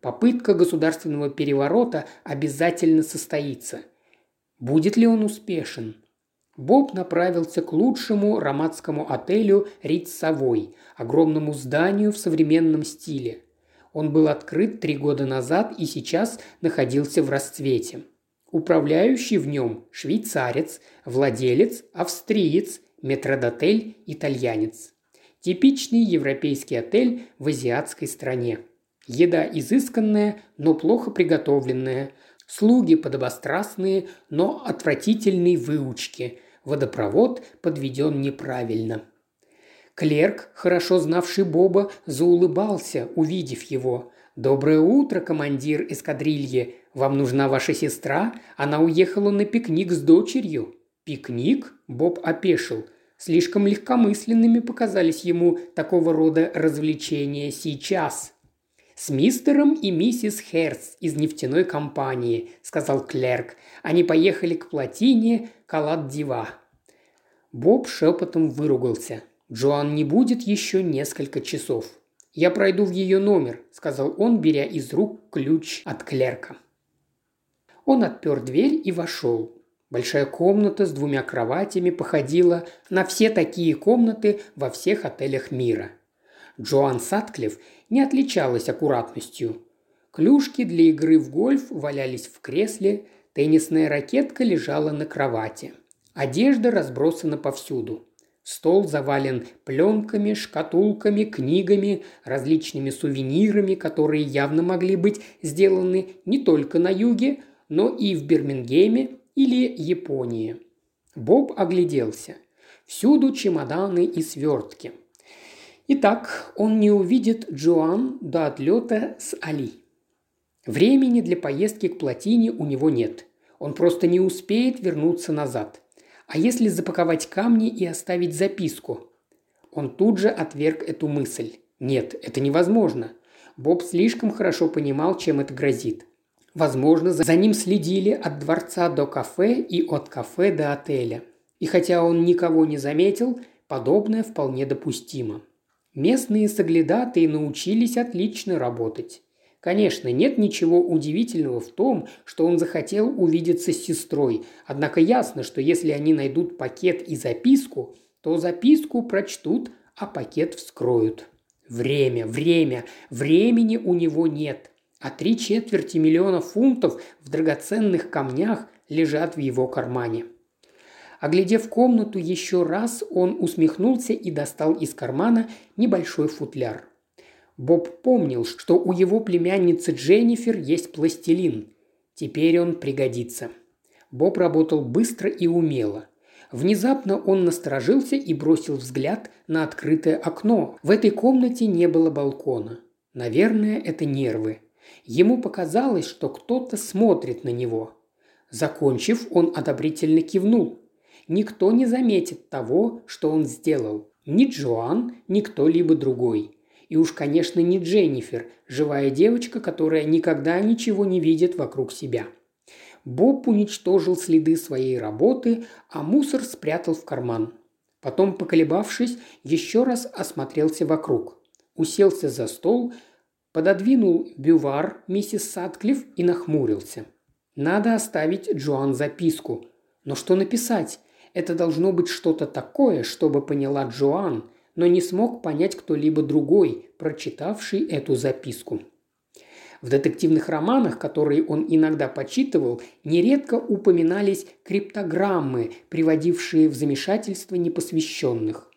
Попытка государственного переворота обязательно состоится. Будет ли он успешен? Боб направился к лучшему роматскому отелю «Рид Совой», огромному зданию в современном стиле. Он был открыт три года назад и сейчас находился в расцвете – Управляющий в нем – швейцарец, владелец – австриец, метродотель – итальянец. Типичный европейский отель в азиатской стране. Еда изысканная, но плохо приготовленная. Слуги подобострастные, но отвратительной выучки. Водопровод подведен неправильно. Клерк, хорошо знавший Боба, заулыбался, увидев его. «Доброе утро, командир эскадрильи. Вам нужна ваша сестра? Она уехала на пикник с дочерью». «Пикник?» – Боб опешил. Слишком легкомысленными показались ему такого рода развлечения сейчас. «С мистером и миссис Херц из нефтяной компании», – сказал клерк. «Они поехали к плотине Калат-Дива». Боб шепотом выругался. Джоан не будет еще несколько часов. «Я пройду в ее номер», – сказал он, беря из рук ключ от клерка. Он отпер дверь и вошел. Большая комната с двумя кроватями походила на все такие комнаты во всех отелях мира. Джоан Сатклифф не отличалась аккуратностью. Клюшки для игры в гольф валялись в кресле, теннисная ракетка лежала на кровати. Одежда разбросана повсюду. Стол завален пленками, шкатулками, книгами, различными сувенирами, которые явно могли быть сделаны не только на юге, но и в Бирмингеме или Японии. Боб огляделся. Всюду чемоданы и свертки. Итак, он не увидит Джоан до отлета с Али. Времени для поездки к плотине у него нет. Он просто не успеет вернуться назад – а если запаковать камни и оставить записку? Он тут же отверг эту мысль. Нет, это невозможно. Боб слишком хорошо понимал, чем это грозит. Возможно, за ним следили от дворца до кафе и от кафе до отеля. И хотя он никого не заметил, подобное вполне допустимо. Местные соглядатые научились отлично работать. Конечно, нет ничего удивительного в том, что он захотел увидеться с сестрой, однако ясно, что если они найдут пакет и записку, то записку прочтут, а пакет вскроют. Время, время, времени у него нет, а три четверти миллиона фунтов в драгоценных камнях лежат в его кармане. Оглядев комнату еще раз, он усмехнулся и достал из кармана небольшой футляр. Боб помнил, что у его племянницы Дженнифер есть пластилин. Теперь он пригодится. Боб работал быстро и умело. Внезапно он насторожился и бросил взгляд на открытое окно. В этой комнате не было балкона. Наверное, это нервы. Ему показалось, что кто-то смотрит на него. Закончив, он одобрительно кивнул. Никто не заметит того, что он сделал. Ни Джоан, ни кто-либо другой. И уж, конечно, не Дженнифер, живая девочка, которая никогда ничего не видит вокруг себя. Боб уничтожил следы своей работы, а мусор спрятал в карман. Потом, поколебавшись, еще раз осмотрелся вокруг. Уселся за стол, пододвинул бювар миссис Садклифф и нахмурился. Надо оставить Джоан записку. Но что написать? Это должно быть что-то такое, чтобы поняла Джоан – но не смог понять кто-либо другой, прочитавший эту записку. В детективных романах, которые он иногда почитывал, нередко упоминались криптограммы, приводившие в замешательство непосвященных.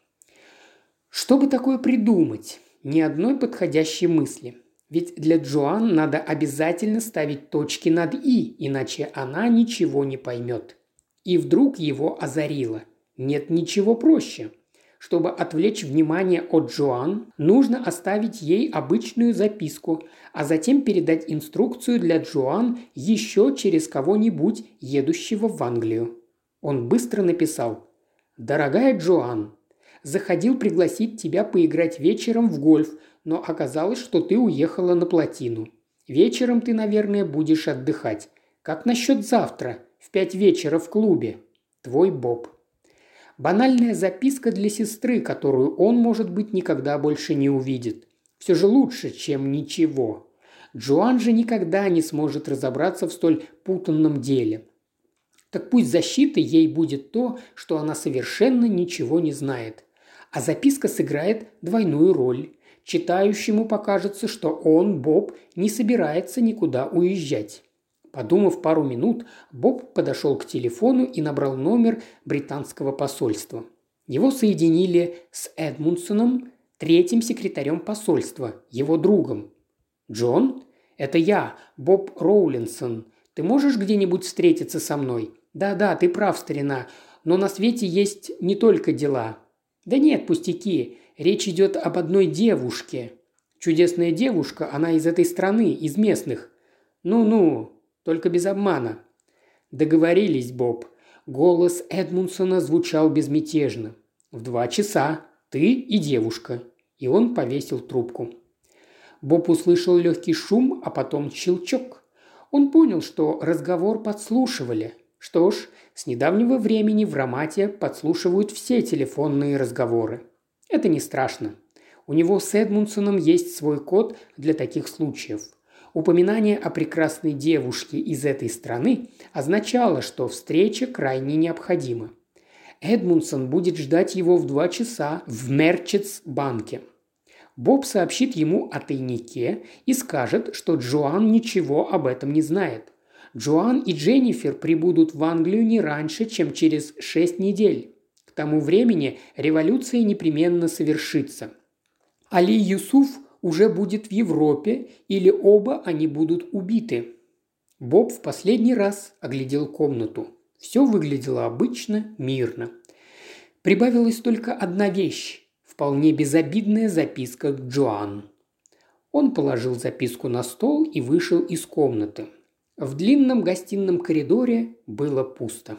Что бы такое придумать? Ни одной подходящей мысли. Ведь для Джоан надо обязательно ставить точки над «и», иначе она ничего не поймет. И вдруг его озарило. Нет ничего проще – чтобы отвлечь внимание от Джоан, нужно оставить ей обычную записку, а затем передать инструкцию для Джоан еще через кого-нибудь, едущего в Англию. Он быстро написал «Дорогая Джоан, заходил пригласить тебя поиграть вечером в гольф, но оказалось, что ты уехала на плотину. Вечером ты, наверное, будешь отдыхать. Как насчет завтра, в пять вечера в клубе? Твой Боб». Банальная записка для сестры, которую он, может быть, никогда больше не увидит. Все же лучше, чем ничего. Джоан же никогда не сможет разобраться в столь путанном деле. Так пусть защитой ей будет то, что она совершенно ничего не знает. А записка сыграет двойную роль. Читающему покажется, что он, Боб, не собирается никуда уезжать. Подумав пару минут, Боб подошел к телефону и набрал номер британского посольства. Его соединили с Эдмунсоном, третьим секретарем посольства, его другом. «Джон? Это я, Боб Роулинсон. Ты можешь где-нибудь встретиться со мной?» «Да-да, ты прав, старина, но на свете есть не только дела». «Да нет, пустяки. Речь идет об одной девушке». «Чудесная девушка, она из этой страны, из местных». «Ну-ну, только без обмана». «Договорились, Боб». Голос Эдмунсона звучал безмятежно. «В два часа. Ты и девушка». И он повесил трубку. Боб услышал легкий шум, а потом щелчок. Он понял, что разговор подслушивали. Что ж, с недавнего времени в Ромате подслушивают все телефонные разговоры. Это не страшно. У него с Эдмунсоном есть свой код для таких случаев – Упоминание о прекрасной девушке из этой страны означало, что встреча крайне необходима. Эдмунсон будет ждать его в два часа в Мерчетс-банке. Боб сообщит ему о тайнике и скажет, что Джоан ничего об этом не знает. Джоан и Дженнифер прибудут в Англию не раньше, чем через шесть недель. К тому времени революция непременно совершится. Али Юсуф уже будет в Европе или оба они будут убиты. Боб в последний раз оглядел комнату. Все выглядело обычно, мирно. Прибавилась только одна вещь – вполне безобидная записка к Джоан. Он положил записку на стол и вышел из комнаты. В длинном гостином коридоре было пусто.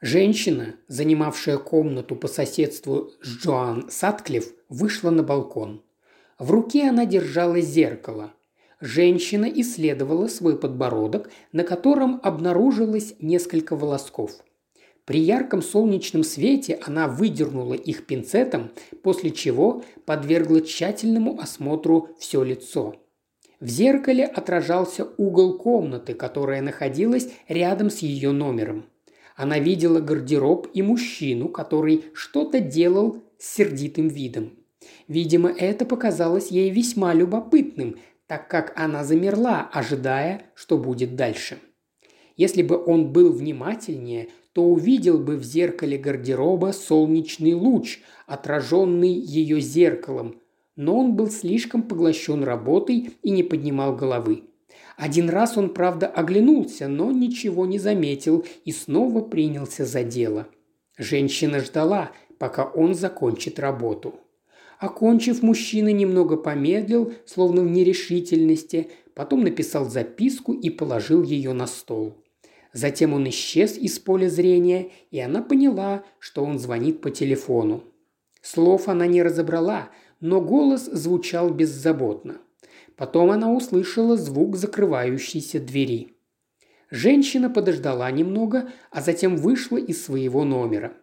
Женщина, занимавшая комнату по соседству с Джоан Сатклифф, вышла на балкон. В руке она держала зеркало. Женщина исследовала свой подбородок, на котором обнаружилось несколько волосков. При ярком солнечном свете она выдернула их пинцетом, после чего подвергла тщательному осмотру все лицо. В зеркале отражался угол комнаты, которая находилась рядом с ее номером – она видела гардероб и мужчину, который что-то делал с сердитым видом. Видимо, это показалось ей весьма любопытным, так как она замерла, ожидая, что будет дальше. Если бы он был внимательнее, то увидел бы в зеркале гардероба солнечный луч, отраженный ее зеркалом, но он был слишком поглощен работой и не поднимал головы. Один раз он, правда, оглянулся, но ничего не заметил и снова принялся за дело. Женщина ждала, пока он закончит работу. Окончив, мужчина немного помедлил, словно в нерешительности, потом написал записку и положил ее на стол. Затем он исчез из поля зрения, и она поняла, что он звонит по телефону. Слов она не разобрала, но голос звучал беззаботно. Потом она услышала звук закрывающейся двери. Женщина подождала немного, а затем вышла из своего номера.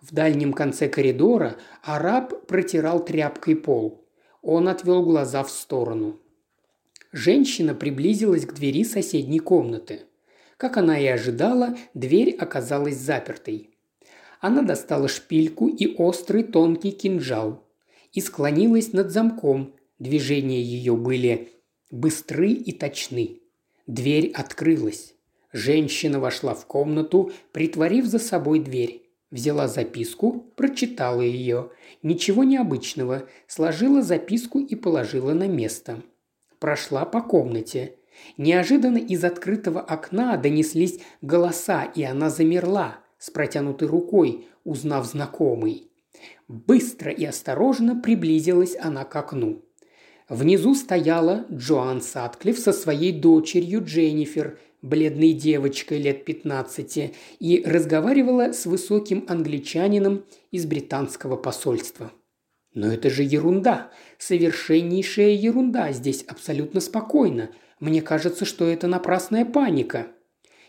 В дальнем конце коридора араб протирал тряпкой пол. Он отвел глаза в сторону. Женщина приблизилась к двери соседней комнаты. Как она и ожидала, дверь оказалась запертой. Она достала шпильку и острый тонкий кинжал и склонилась над замком, Движения ее были быстры и точны. Дверь открылась. Женщина вошла в комнату, притворив за собой дверь. Взяла записку, прочитала ее. Ничего необычного. Сложила записку и положила на место. Прошла по комнате. Неожиданно из открытого окна донеслись голоса, и она замерла, с протянутой рукой, узнав знакомый. Быстро и осторожно приблизилась она к окну. Внизу стояла Джоан Сатклифф со своей дочерью Дженнифер, бледной девочкой лет 15, и разговаривала с высоким англичанином из британского посольства. Но это же ерунда, совершеннейшая ерунда, здесь абсолютно спокойно. Мне кажется, что это напрасная паника.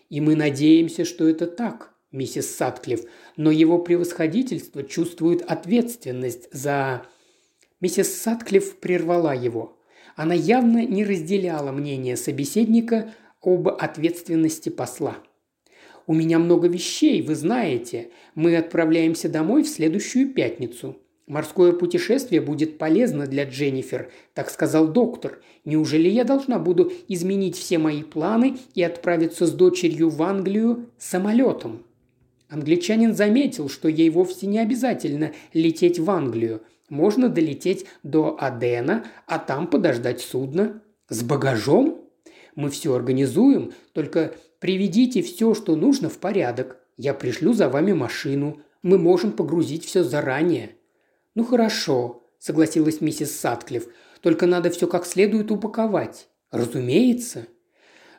И мы надеемся, что это так, миссис Сатклифф, но его превосходительство чувствует ответственность за Миссис Сатклифф прервала его. Она явно не разделяла мнение собеседника об ответственности посла. «У меня много вещей, вы знаете. Мы отправляемся домой в следующую пятницу. Морское путешествие будет полезно для Дженнифер, так сказал доктор. Неужели я должна буду изменить все мои планы и отправиться с дочерью в Англию самолетом?» Англичанин заметил, что ей вовсе не обязательно лететь в Англию – можно долететь до Адена, а там подождать судно. С багажом? Мы все организуем, только приведите все, что нужно, в порядок. Я пришлю за вами машину. Мы можем погрузить все заранее». «Ну хорошо», – согласилась миссис Сатклифф. «Только надо все как следует упаковать». «Разумеется».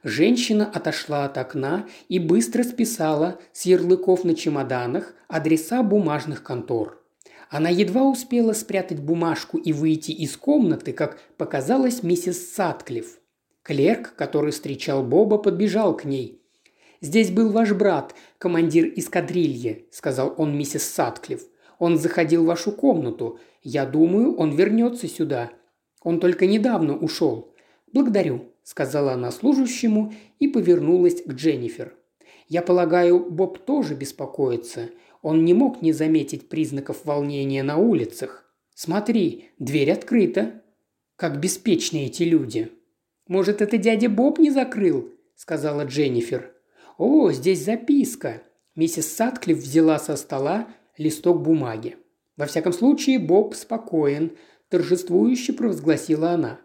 Женщина отошла от окна и быстро списала с ярлыков на чемоданах адреса бумажных контор. Она едва успела спрятать бумажку и выйти из комнаты, как показалась миссис Сатклифф. Клерк, который встречал Боба, подбежал к ней. «Здесь был ваш брат, командир эскадрильи», – сказал он миссис Сатклифф. «Он заходил в вашу комнату. Я думаю, он вернется сюда. Он только недавно ушел». «Благодарю», – сказала она служащему и повернулась к Дженнифер. «Я полагаю, Боб тоже беспокоится. Он не мог не заметить признаков волнения на улицах. «Смотри, дверь открыта». Как беспечны эти люди. «Может, это дядя Боб не закрыл?» – сказала Дженнифер. «О, здесь записка!» Миссис Сатклифф взяла со стола листок бумаги. «Во всяком случае, Боб спокоен», – торжествующе провозгласила она.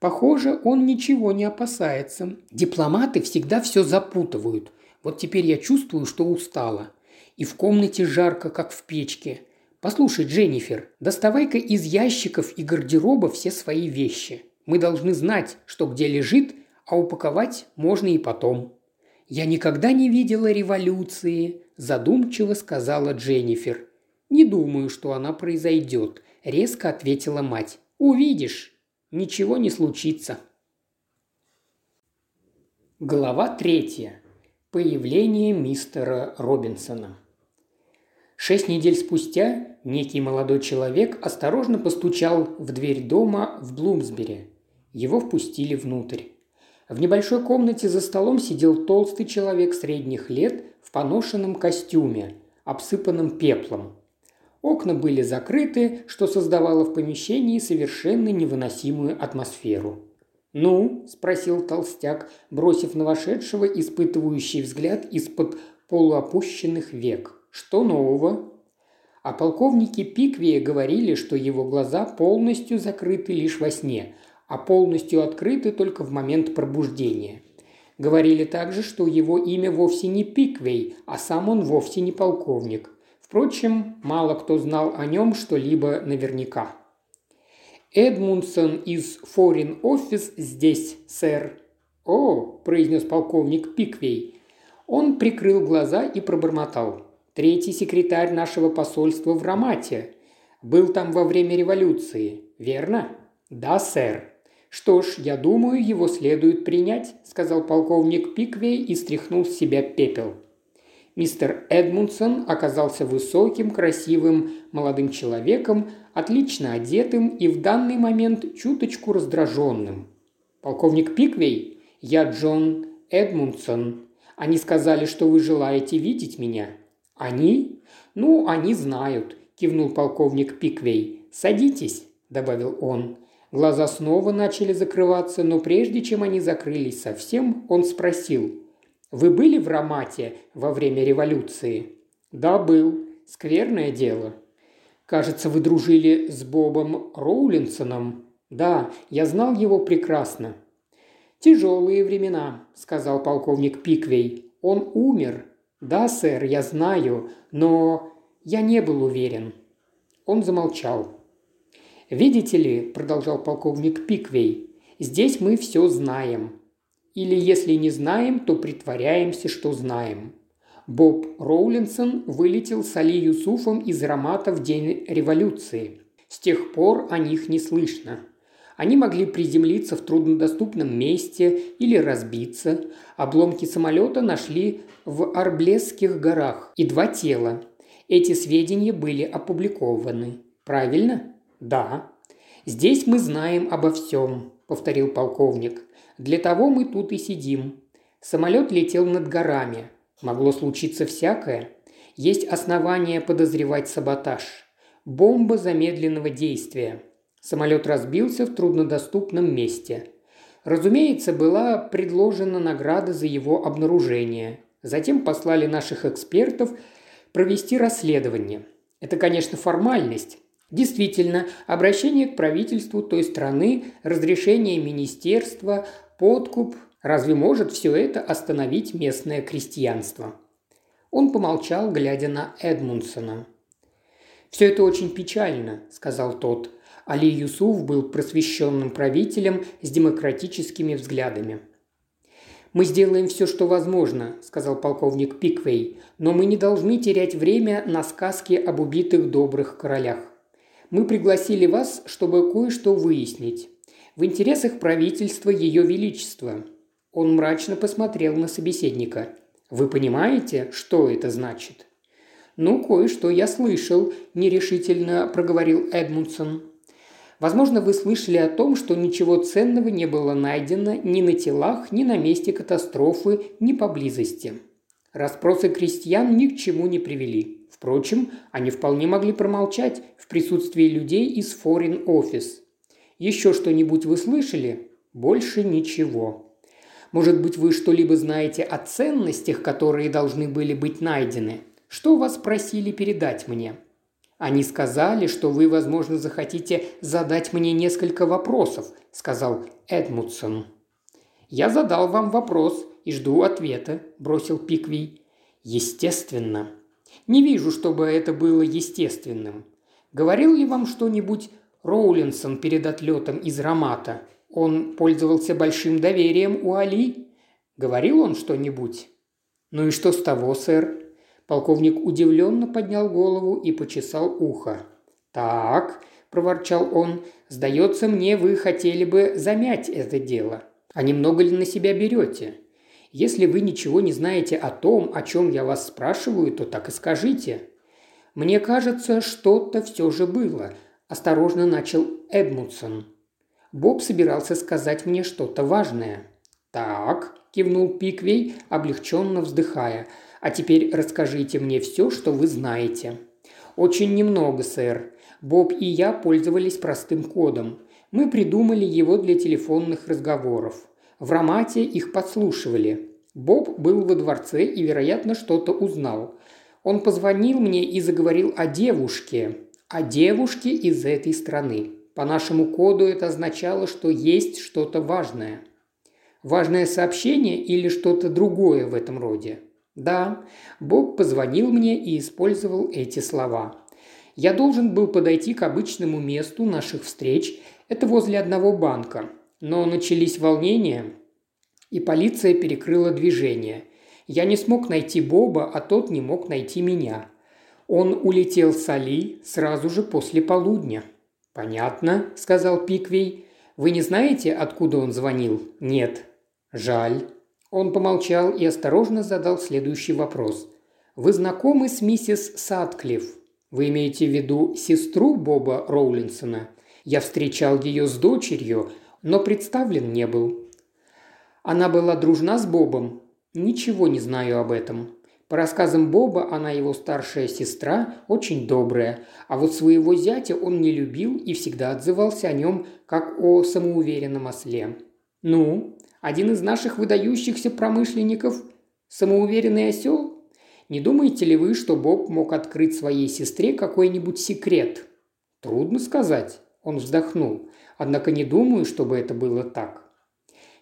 «Похоже, он ничего не опасается. Дипломаты всегда все запутывают. Вот теперь я чувствую, что устала. И в комнате жарко, как в печке. Послушай, Дженнифер, доставай-ка из ящиков и гардероба все свои вещи. Мы должны знать, что где лежит, а упаковать можно и потом». «Я никогда не видела революции», – задумчиво сказала Дженнифер. «Не думаю, что она произойдет», – резко ответила мать. «Увидишь, ничего не случится». Глава третья. Появление мистера Робинсона. Шесть недель спустя некий молодой человек осторожно постучал в дверь дома в Блумсбери. Его впустили внутрь. В небольшой комнате за столом сидел толстый человек средних лет в поношенном костюме, обсыпанном пеплом. Окна были закрыты, что создавало в помещении совершенно невыносимую атмосферу. «Ну?» – спросил толстяк, бросив на вошедшего испытывающий взгляд из-под полуопущенных век. «Что нового?» А полковники Пиквия говорили, что его глаза полностью закрыты лишь во сне, а полностью открыты только в момент пробуждения. Говорили также, что его имя вовсе не Пиквей, а сам он вовсе не полковник. Впрочем, мало кто знал о нем что-либо наверняка. «Эдмунсон из Foreign Office здесь, сэр». «О», – произнес полковник Пиквей. Он прикрыл глаза и пробормотал. «Третий секретарь нашего посольства в Ромате. Был там во время революции, верно?» «Да, сэр». «Что ж, я думаю, его следует принять», – сказал полковник Пиквей и стряхнул с себя пепел. Мистер Эдмундсон оказался высоким, красивым, молодым человеком, отлично одетым и в данный момент чуточку раздраженным. «Полковник Пиквей, я Джон Эдмундсон. Они сказали, что вы желаете видеть меня». «Они?» «Ну, они знают», – кивнул полковник Пиквей. «Садитесь», – добавил он. Глаза снова начали закрываться, но прежде чем они закрылись совсем, он спросил. «Вы были в Ромате во время революции?» «Да, был. Скверное дело». «Кажется, вы дружили с Бобом Роулинсоном?» «Да, я знал его прекрасно». «Тяжелые времена», – сказал полковник Пиквей. «Он умер». «Да, сэр, я знаю, но я не был уверен». Он замолчал. «Видите ли», – продолжал полковник Пиквей, – «здесь мы все знаем. Или если не знаем, то притворяемся, что знаем. Боб Роулинсон вылетел с Али Юсуфом из Рамата в день революции. С тех пор о них не слышно. Они могли приземлиться в труднодоступном месте или разбиться. Обломки самолета нашли в Арблесских горах и два тела. Эти сведения были опубликованы. Правильно? «Да». «Здесь мы знаем обо всем», – повторил полковник. «Для того мы тут и сидим. Самолет летел над горами. Могло случиться всякое. Есть основания подозревать саботаж. Бомба замедленного действия. Самолет разбился в труднодоступном месте. Разумеется, была предложена награда за его обнаружение. Затем послали наших экспертов провести расследование. Это, конечно, формальность, Действительно, обращение к правительству той страны, разрешение министерства, подкуп – разве может все это остановить местное крестьянство? Он помолчал, глядя на Эдмунсона. «Все это очень печально», – сказал тот. Али Юсуф был просвещенным правителем с демократическими взглядами. «Мы сделаем все, что возможно», – сказал полковник Пиквей, – «но мы не должны терять время на сказки об убитых добрых королях. Мы пригласили вас, чтобы кое-что выяснить. В интересах правительства Ее Величества». Он мрачно посмотрел на собеседника. «Вы понимаете, что это значит?» «Ну, кое-что я слышал», – нерешительно проговорил Эдмундсон. «Возможно, вы слышали о том, что ничего ценного не было найдено ни на телах, ни на месте катастрофы, ни поблизости. Распросы крестьян ни к чему не привели. Впрочем, они вполне могли промолчать в присутствии людей из Foreign Office. Еще что-нибудь вы слышали? Больше ничего. Может быть, вы что-либо знаете о ценностях, которые должны были быть найдены? Что вас просили передать мне?» «Они сказали, что вы, возможно, захотите задать мне несколько вопросов», – сказал Эдмутсон. «Я задал вам вопрос и жду ответа», – бросил Пиквей. «Естественно». «Не вижу, чтобы это было естественным. Говорил ли вам что-нибудь Роулинсон перед отлетом из Ромата? Он пользовался большим доверием у Али? Говорил он что-нибудь?» «Ну и что с того, сэр?» Полковник удивленно поднял голову и почесал ухо. «Так», – проворчал он, – «сдается мне, вы хотели бы замять это дело. А немного ли на себя берете? Если вы ничего не знаете о том, о чем я вас спрашиваю, то так и скажите». «Мне кажется, что-то все же было», – осторожно начал Эдмутсон. Боб собирался сказать мне что-то важное. «Так», – кивнул Пиквей, облегченно вздыхая – а теперь расскажите мне все, что вы знаете». «Очень немного, сэр. Боб и я пользовались простым кодом. Мы придумали его для телефонных разговоров. В Ромате их подслушивали. Боб был во дворце и, вероятно, что-то узнал. Он позвонил мне и заговорил о девушке. О девушке из этой страны. По нашему коду это означало, что есть что-то важное. Важное сообщение или что-то другое в этом роде. Да, Бог позвонил мне и использовал эти слова. Я должен был подойти к обычному месту наших встреч, это возле одного банка. Но начались волнения, и полиция перекрыла движение. Я не смог найти Боба, а тот не мог найти меня. Он улетел с Али сразу же после полудня. «Понятно», – сказал Пиквей. «Вы не знаете, откуда он звонил?» «Нет». «Жаль». Он помолчал и осторожно задал следующий вопрос. «Вы знакомы с миссис Садклифф? Вы имеете в виду сестру Боба Роулинсона? Я встречал ее с дочерью, но представлен не был». Она была дружна с Бобом. Ничего не знаю об этом. По рассказам Боба, она его старшая сестра, очень добрая, а вот своего зятя он не любил и всегда отзывался о нем как о самоуверенном осле. «Ну, один из наших выдающихся промышленников – самоуверенный осел? Не думаете ли вы, что Боб мог открыть своей сестре какой-нибудь секрет? Трудно сказать. Он вздохнул. Однако не думаю, чтобы это было так.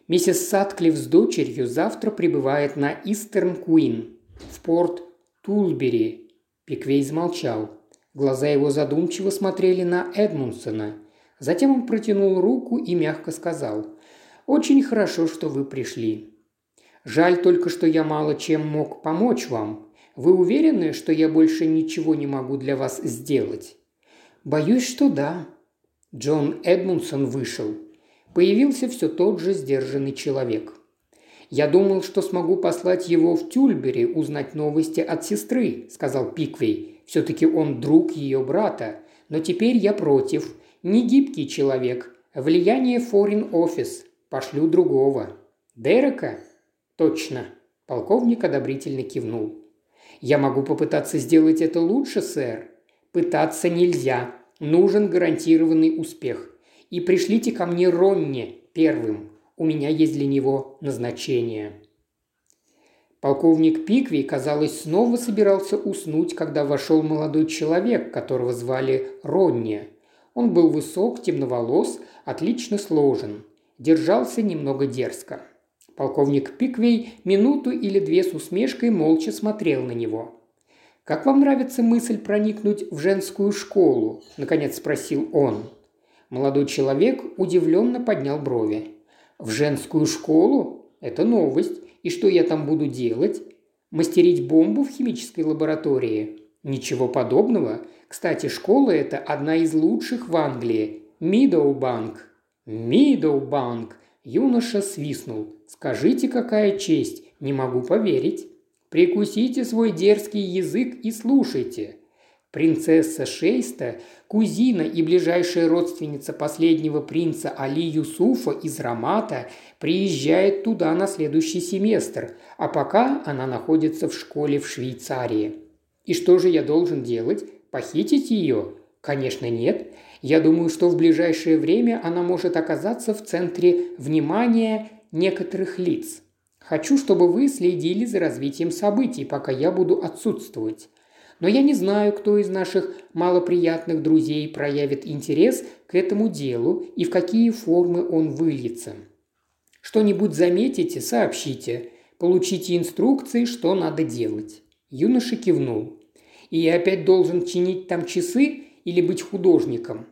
Миссис Сатклифф с дочерью завтра прибывает на Истерн Куин, в порт Тулбери. Пиквей замолчал. Глаза его задумчиво смотрели на Эдмунсона. Затем он протянул руку и мягко сказал – очень хорошо, что вы пришли. Жаль только, что я мало чем мог помочь вам. Вы уверены, что я больше ничего не могу для вас сделать?» «Боюсь, что да». Джон Эдмунсон вышел. Появился все тот же сдержанный человек. «Я думал, что смогу послать его в Тюльбери узнать новости от сестры», – сказал Пиквей. «Все-таки он друг ее брата. Но теперь я против. Не гибкий человек. Влияние Foreign Office. Пошлю другого. Дерека? Точно. Полковник одобрительно кивнул. Я могу попытаться сделать это лучше, сэр. Пытаться нельзя. Нужен гарантированный успех. И пришлите ко мне Ронни первым. У меня есть для него назначение. Полковник Пикви, казалось, снова собирался уснуть, когда вошел молодой человек, которого звали Ронни. Он был высок, темноволос, отлично сложен держался немного дерзко. Полковник Пиквей минуту или две с усмешкой молча смотрел на него. «Как вам нравится мысль проникнуть в женскую школу?» – наконец спросил он. Молодой человек удивленно поднял брови. «В женскую школу? Это новость. И что я там буду делать? Мастерить бомбу в химической лаборатории? Ничего подобного. Кстати, школа эта одна из лучших в Англии. Мидоубанк. «Мидоубанк!» – юноша свистнул. «Скажите, какая честь! Не могу поверить!» «Прикусите свой дерзкий язык и слушайте!» Принцесса Шейста, кузина и ближайшая родственница последнего принца Али Юсуфа из Рамата, приезжает туда на следующий семестр, а пока она находится в школе в Швейцарии. И что же я должен делать? Похитить ее? Конечно, нет. Я думаю, что в ближайшее время она может оказаться в центре внимания некоторых лиц. Хочу, чтобы вы следили за развитием событий, пока я буду отсутствовать. Но я не знаю, кто из наших малоприятных друзей проявит интерес к этому делу и в какие формы он выльется. Что-нибудь заметите, сообщите. Получите инструкции, что надо делать». Юноша кивнул. «И я опять должен чинить там часы или быть художником?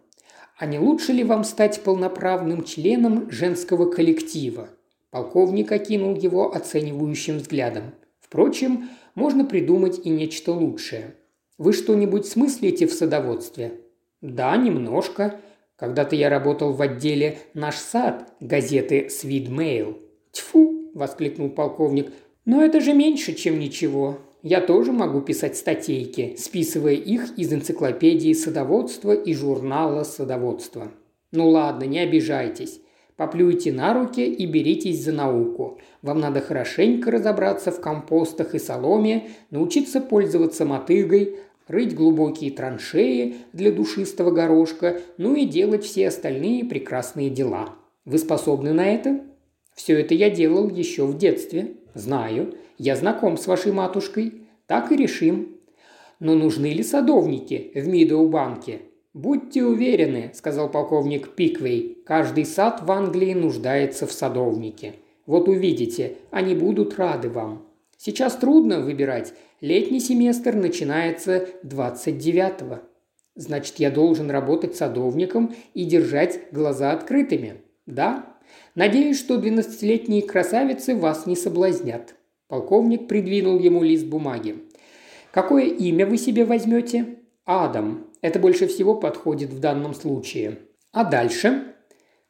А не лучше ли вам стать полноправным членом женского коллектива?» Полковник окинул его оценивающим взглядом. «Впрочем, можно придумать и нечто лучшее. Вы что-нибудь смыслите в садоводстве?» «Да, немножко. Когда-то я работал в отделе «Наш сад» газеты «Свидмейл». «Тьфу!» – воскликнул полковник. «Но это же меньше, чем ничего. Я тоже могу писать статейки, списывая их из энциклопедии садоводства и журнала садоводства. Ну ладно, не обижайтесь. Поплюйте на руки и беритесь за науку. Вам надо хорошенько разобраться в компостах и соломе, научиться пользоваться мотыгой, рыть глубокие траншеи для душистого горошка, ну и делать все остальные прекрасные дела. Вы способны на это? Все это я делал еще в детстве. Знаю. Я знаком с вашей матушкой. Так и решим. Но нужны ли садовники в Мидоу-банке? «Будьте уверены», – сказал полковник Пиквей, – «каждый сад в Англии нуждается в садовнике. Вот увидите, они будут рады вам. Сейчас трудно выбирать. Летний семестр начинается 29-го. Значит, я должен работать садовником и держать глаза открытыми. Да? Надеюсь, что 12-летние красавицы вас не соблазнят». Полковник придвинул ему лист бумаги. «Какое имя вы себе возьмете?» «Адам. Это больше всего подходит в данном случае. А дальше?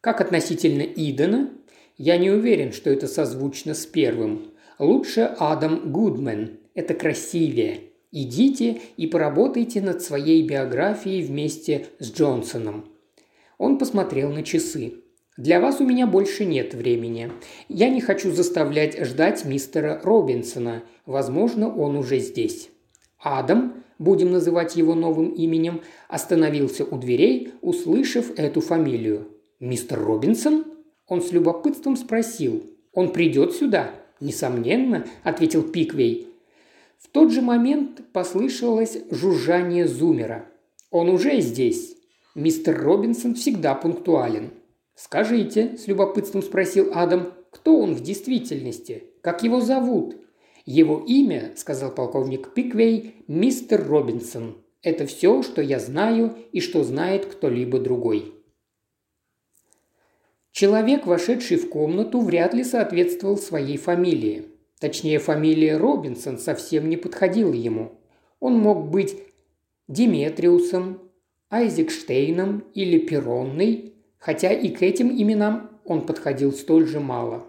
Как относительно Идена? Я не уверен, что это созвучно с первым. Лучше Адам Гудмен. Это красивее. Идите и поработайте над своей биографией вместе с Джонсоном. Он посмотрел на часы. Для вас у меня больше нет времени. Я не хочу заставлять ждать мистера Робинсона. Возможно, он уже здесь. Адам будем называть его новым именем, остановился у дверей, услышав эту фамилию. «Мистер Робинсон?» Он с любопытством спросил. «Он придет сюда?» «Несомненно», – ответил Пиквей. В тот же момент послышалось жужжание зумера. «Он уже здесь. Мистер Робинсон всегда пунктуален». «Скажите», – с любопытством спросил Адам, – «кто он в действительности? Как его зовут?» Его имя, сказал полковник Пиквей, мистер Робинсон. Это все, что я знаю и что знает кто-либо другой. Человек, вошедший в комнату, вряд ли соответствовал своей фамилии. Точнее, фамилия Робинсон совсем не подходила ему. Он мог быть Диметриусом, Айзекштейном или Перонной, хотя и к этим именам он подходил столь же мало.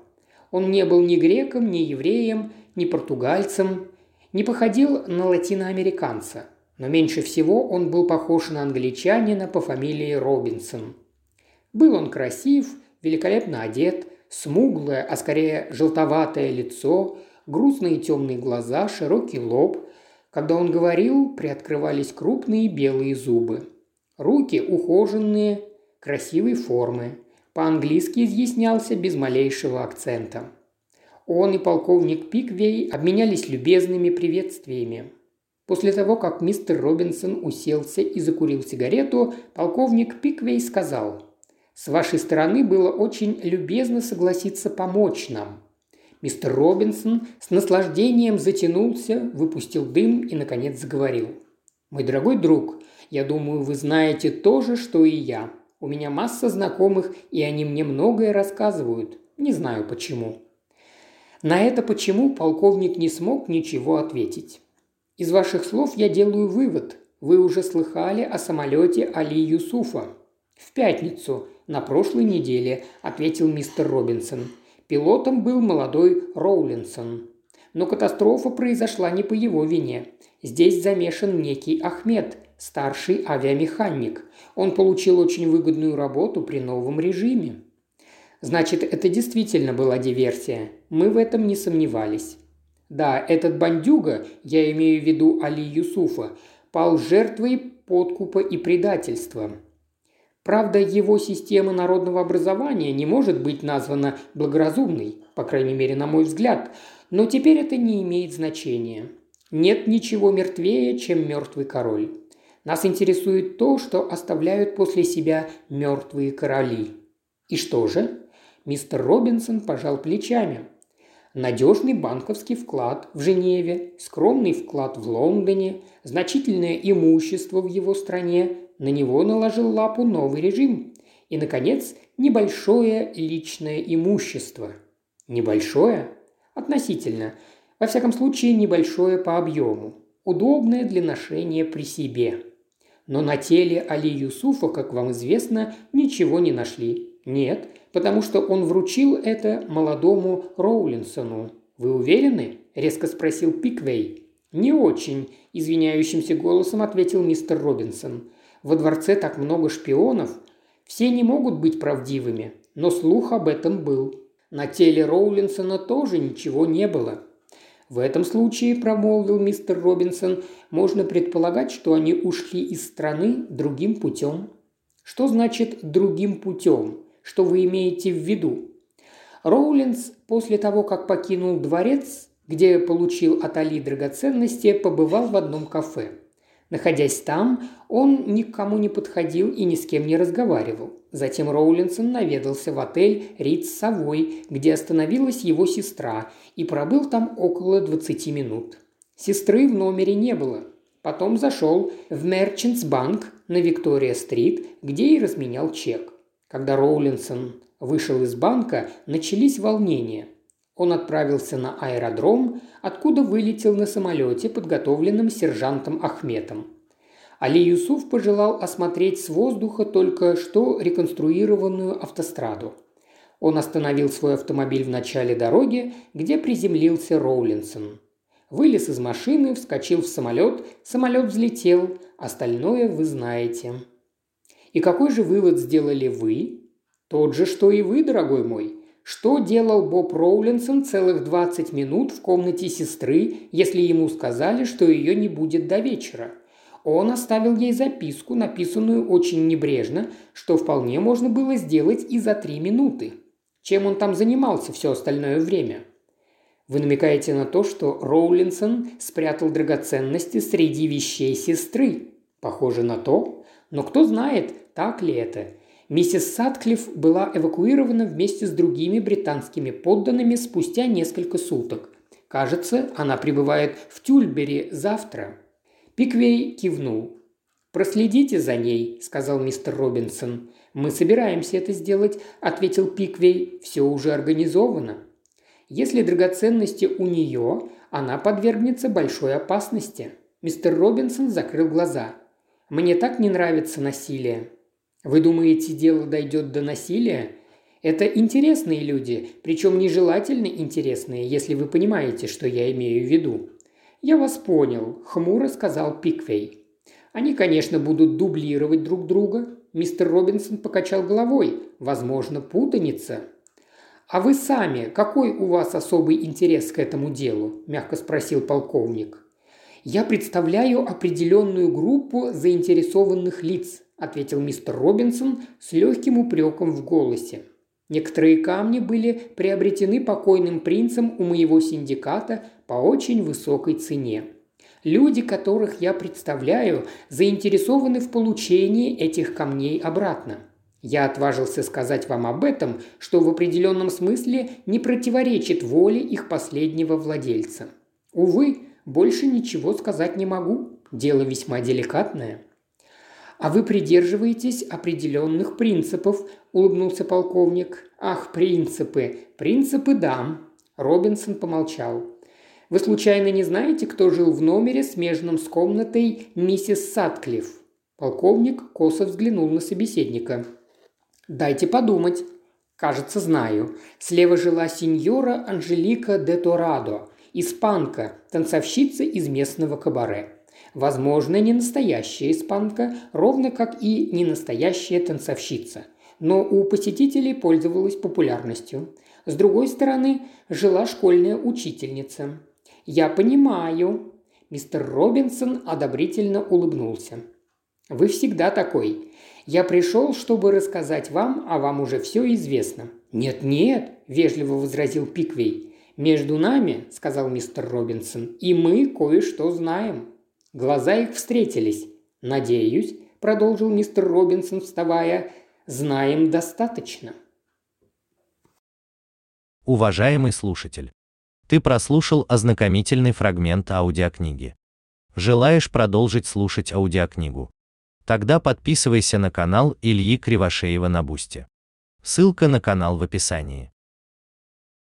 Он не был ни греком, ни евреем, ни португальцем, не походил на латиноамериканца, но меньше всего он был похож на англичанина по фамилии Робинсон. Был он красив, великолепно одет, смуглое, а скорее желтоватое лицо, грустные темные глаза, широкий лоб. Когда он говорил, приоткрывались крупные белые зубы. Руки ухоженные, красивой формы. По-английски изъяснялся без малейшего акцента. Он и полковник Пиквей обменялись любезными приветствиями. После того, как мистер Робинсон уселся и закурил сигарету, полковник Пиквей сказал, «С вашей стороны было очень любезно согласиться помочь нам». Мистер Робинсон с наслаждением затянулся, выпустил дым и, наконец, заговорил. «Мой дорогой друг, я думаю, вы знаете то же, что и я. У меня масса знакомых, и они мне многое рассказывают. Не знаю почему. На это почему полковник не смог ничего ответить. Из ваших слов я делаю вывод. Вы уже слыхали о самолете Али Юсуфа. В пятницу, на прошлой неделе, ответил мистер Робинсон. Пилотом был молодой Роулинсон. Но катастрофа произошла не по его вине. Здесь замешан некий Ахмед, старший авиамеханик. Он получил очень выгодную работу при новом режиме. Значит, это действительно была диверсия. Мы в этом не сомневались. Да, этот бандюга, я имею в виду Али Юсуфа, пал жертвой подкупа и предательства. Правда, его система народного образования не может быть названа благоразумной, по крайней мере, на мой взгляд, но теперь это не имеет значения. Нет ничего мертвее, чем мертвый король. Нас интересует то, что оставляют после себя мертвые короли. И что же? Мистер Робинсон пожал плечами. Надежный банковский вклад в Женеве, скромный вклад в Лондоне, значительное имущество в его стране, на него наложил лапу новый режим. И, наконец, небольшое личное имущество. Небольшое? Относительно. Во всяком случае, небольшое по объему. Удобное для ношения при себе. Но на теле Али Юсуфа, как вам известно, ничего не нашли. Нет, потому что он вручил это молодому Роулинсону. Вы уверены? резко спросил Пиквей. Не очень, извиняющимся голосом ответил мистер Робинсон. Во дворце так много шпионов. Все не могут быть правдивыми, но слух об этом был. На теле Роулинсона тоже ничего не было. В этом случае, промолвил мистер Робинсон, можно предполагать, что они ушли из страны другим путем. Что значит «другим путем»? Что вы имеете в виду? Роулинс после того, как покинул дворец, где получил от Али драгоценности, побывал в одном кафе. Находясь там, он никому не подходил и ни с кем не разговаривал. Затем Роулинсон наведался в отель «Риц Совой», где остановилась его сестра, и пробыл там около 20 минут. Сестры в номере не было. Потом зашел в Bank на Виктория-стрит, где и разменял чек. Когда Роулинсон вышел из банка, начались волнения. Он отправился на аэродром, откуда вылетел на самолете, подготовленном сержантом Ахметом. Али Юсуф пожелал осмотреть с воздуха только что реконструированную автостраду. Он остановил свой автомобиль в начале дороги, где приземлился Роулинсон. Вылез из машины, вскочил в самолет, самолет взлетел, остальное вы знаете. И какой же вывод сделали вы? Тот же, что и вы, дорогой мой. Что делал Боб Роулинсон целых 20 минут в комнате сестры, если ему сказали, что ее не будет до вечера? Он оставил ей записку, написанную очень небрежно, что вполне можно было сделать и за три минуты. Чем он там занимался все остальное время? Вы намекаете на то, что Роулинсон спрятал драгоценности среди вещей сестры. Похоже на то. Но кто знает, так ли это. Миссис Садклифф была эвакуирована вместе с другими британскими подданными спустя несколько суток. Кажется, она прибывает в Тюльбери завтра. Пиквей кивнул. «Проследите за ней», – сказал мистер Робинсон. «Мы собираемся это сделать», – ответил Пиквей. «Все уже организовано». «Если драгоценности у нее, она подвергнется большой опасности». Мистер Робинсон закрыл глаза. «Мне так не нравится насилие. Вы думаете, дело дойдет до насилия? Это интересные люди, причем нежелательно интересные, если вы понимаете, что я имею в виду. Я вас понял, хмуро сказал Пиквей. Они, конечно, будут дублировать друг друга. Мистер Робинсон покачал головой. Возможно, путаница. «А вы сами, какой у вас особый интерес к этому делу?» – мягко спросил полковник. «Я представляю определенную группу заинтересованных лиц», – ответил мистер Робинсон с легким упреком в голосе. «Некоторые камни были приобретены покойным принцем у моего синдиката по очень высокой цене. Люди, которых я представляю, заинтересованы в получении этих камней обратно. Я отважился сказать вам об этом, что в определенном смысле не противоречит воле их последнего владельца. Увы, больше ничего сказать не могу. Дело весьма деликатное. «А вы придерживаетесь определенных принципов», – улыбнулся полковник. «Ах, принципы! Принципы да!» Робинсон помолчал. «Вы случайно не знаете, кто жил в номере, смежном с комнатой миссис Садклифф?» Полковник косо взглянул на собеседника. «Дайте подумать». «Кажется, знаю. Слева жила сеньора Анжелика де Торадо, испанка, танцовщица из местного кабаре. Возможно, не настоящая испанка, ровно как и не настоящая танцовщица. Но у посетителей пользовалась популярностью. С другой стороны, жила школьная учительница. «Я понимаю», – мистер Робинсон одобрительно улыбнулся. «Вы всегда такой. Я пришел, чтобы рассказать вам, а вам уже все известно». «Нет-нет», – вежливо возразил Пиквей. «Между нами», – сказал мистер Робинсон, – «и мы кое-что знаем». Глаза их встретились. «Надеюсь», – продолжил мистер Робинсон, вставая, – «знаем достаточно». Уважаемый слушатель, ты прослушал ознакомительный фрагмент аудиокниги. Желаешь продолжить слушать аудиокнигу? Тогда подписывайся на канал Ильи Кривошеева на Бусте. Ссылка на канал в описании.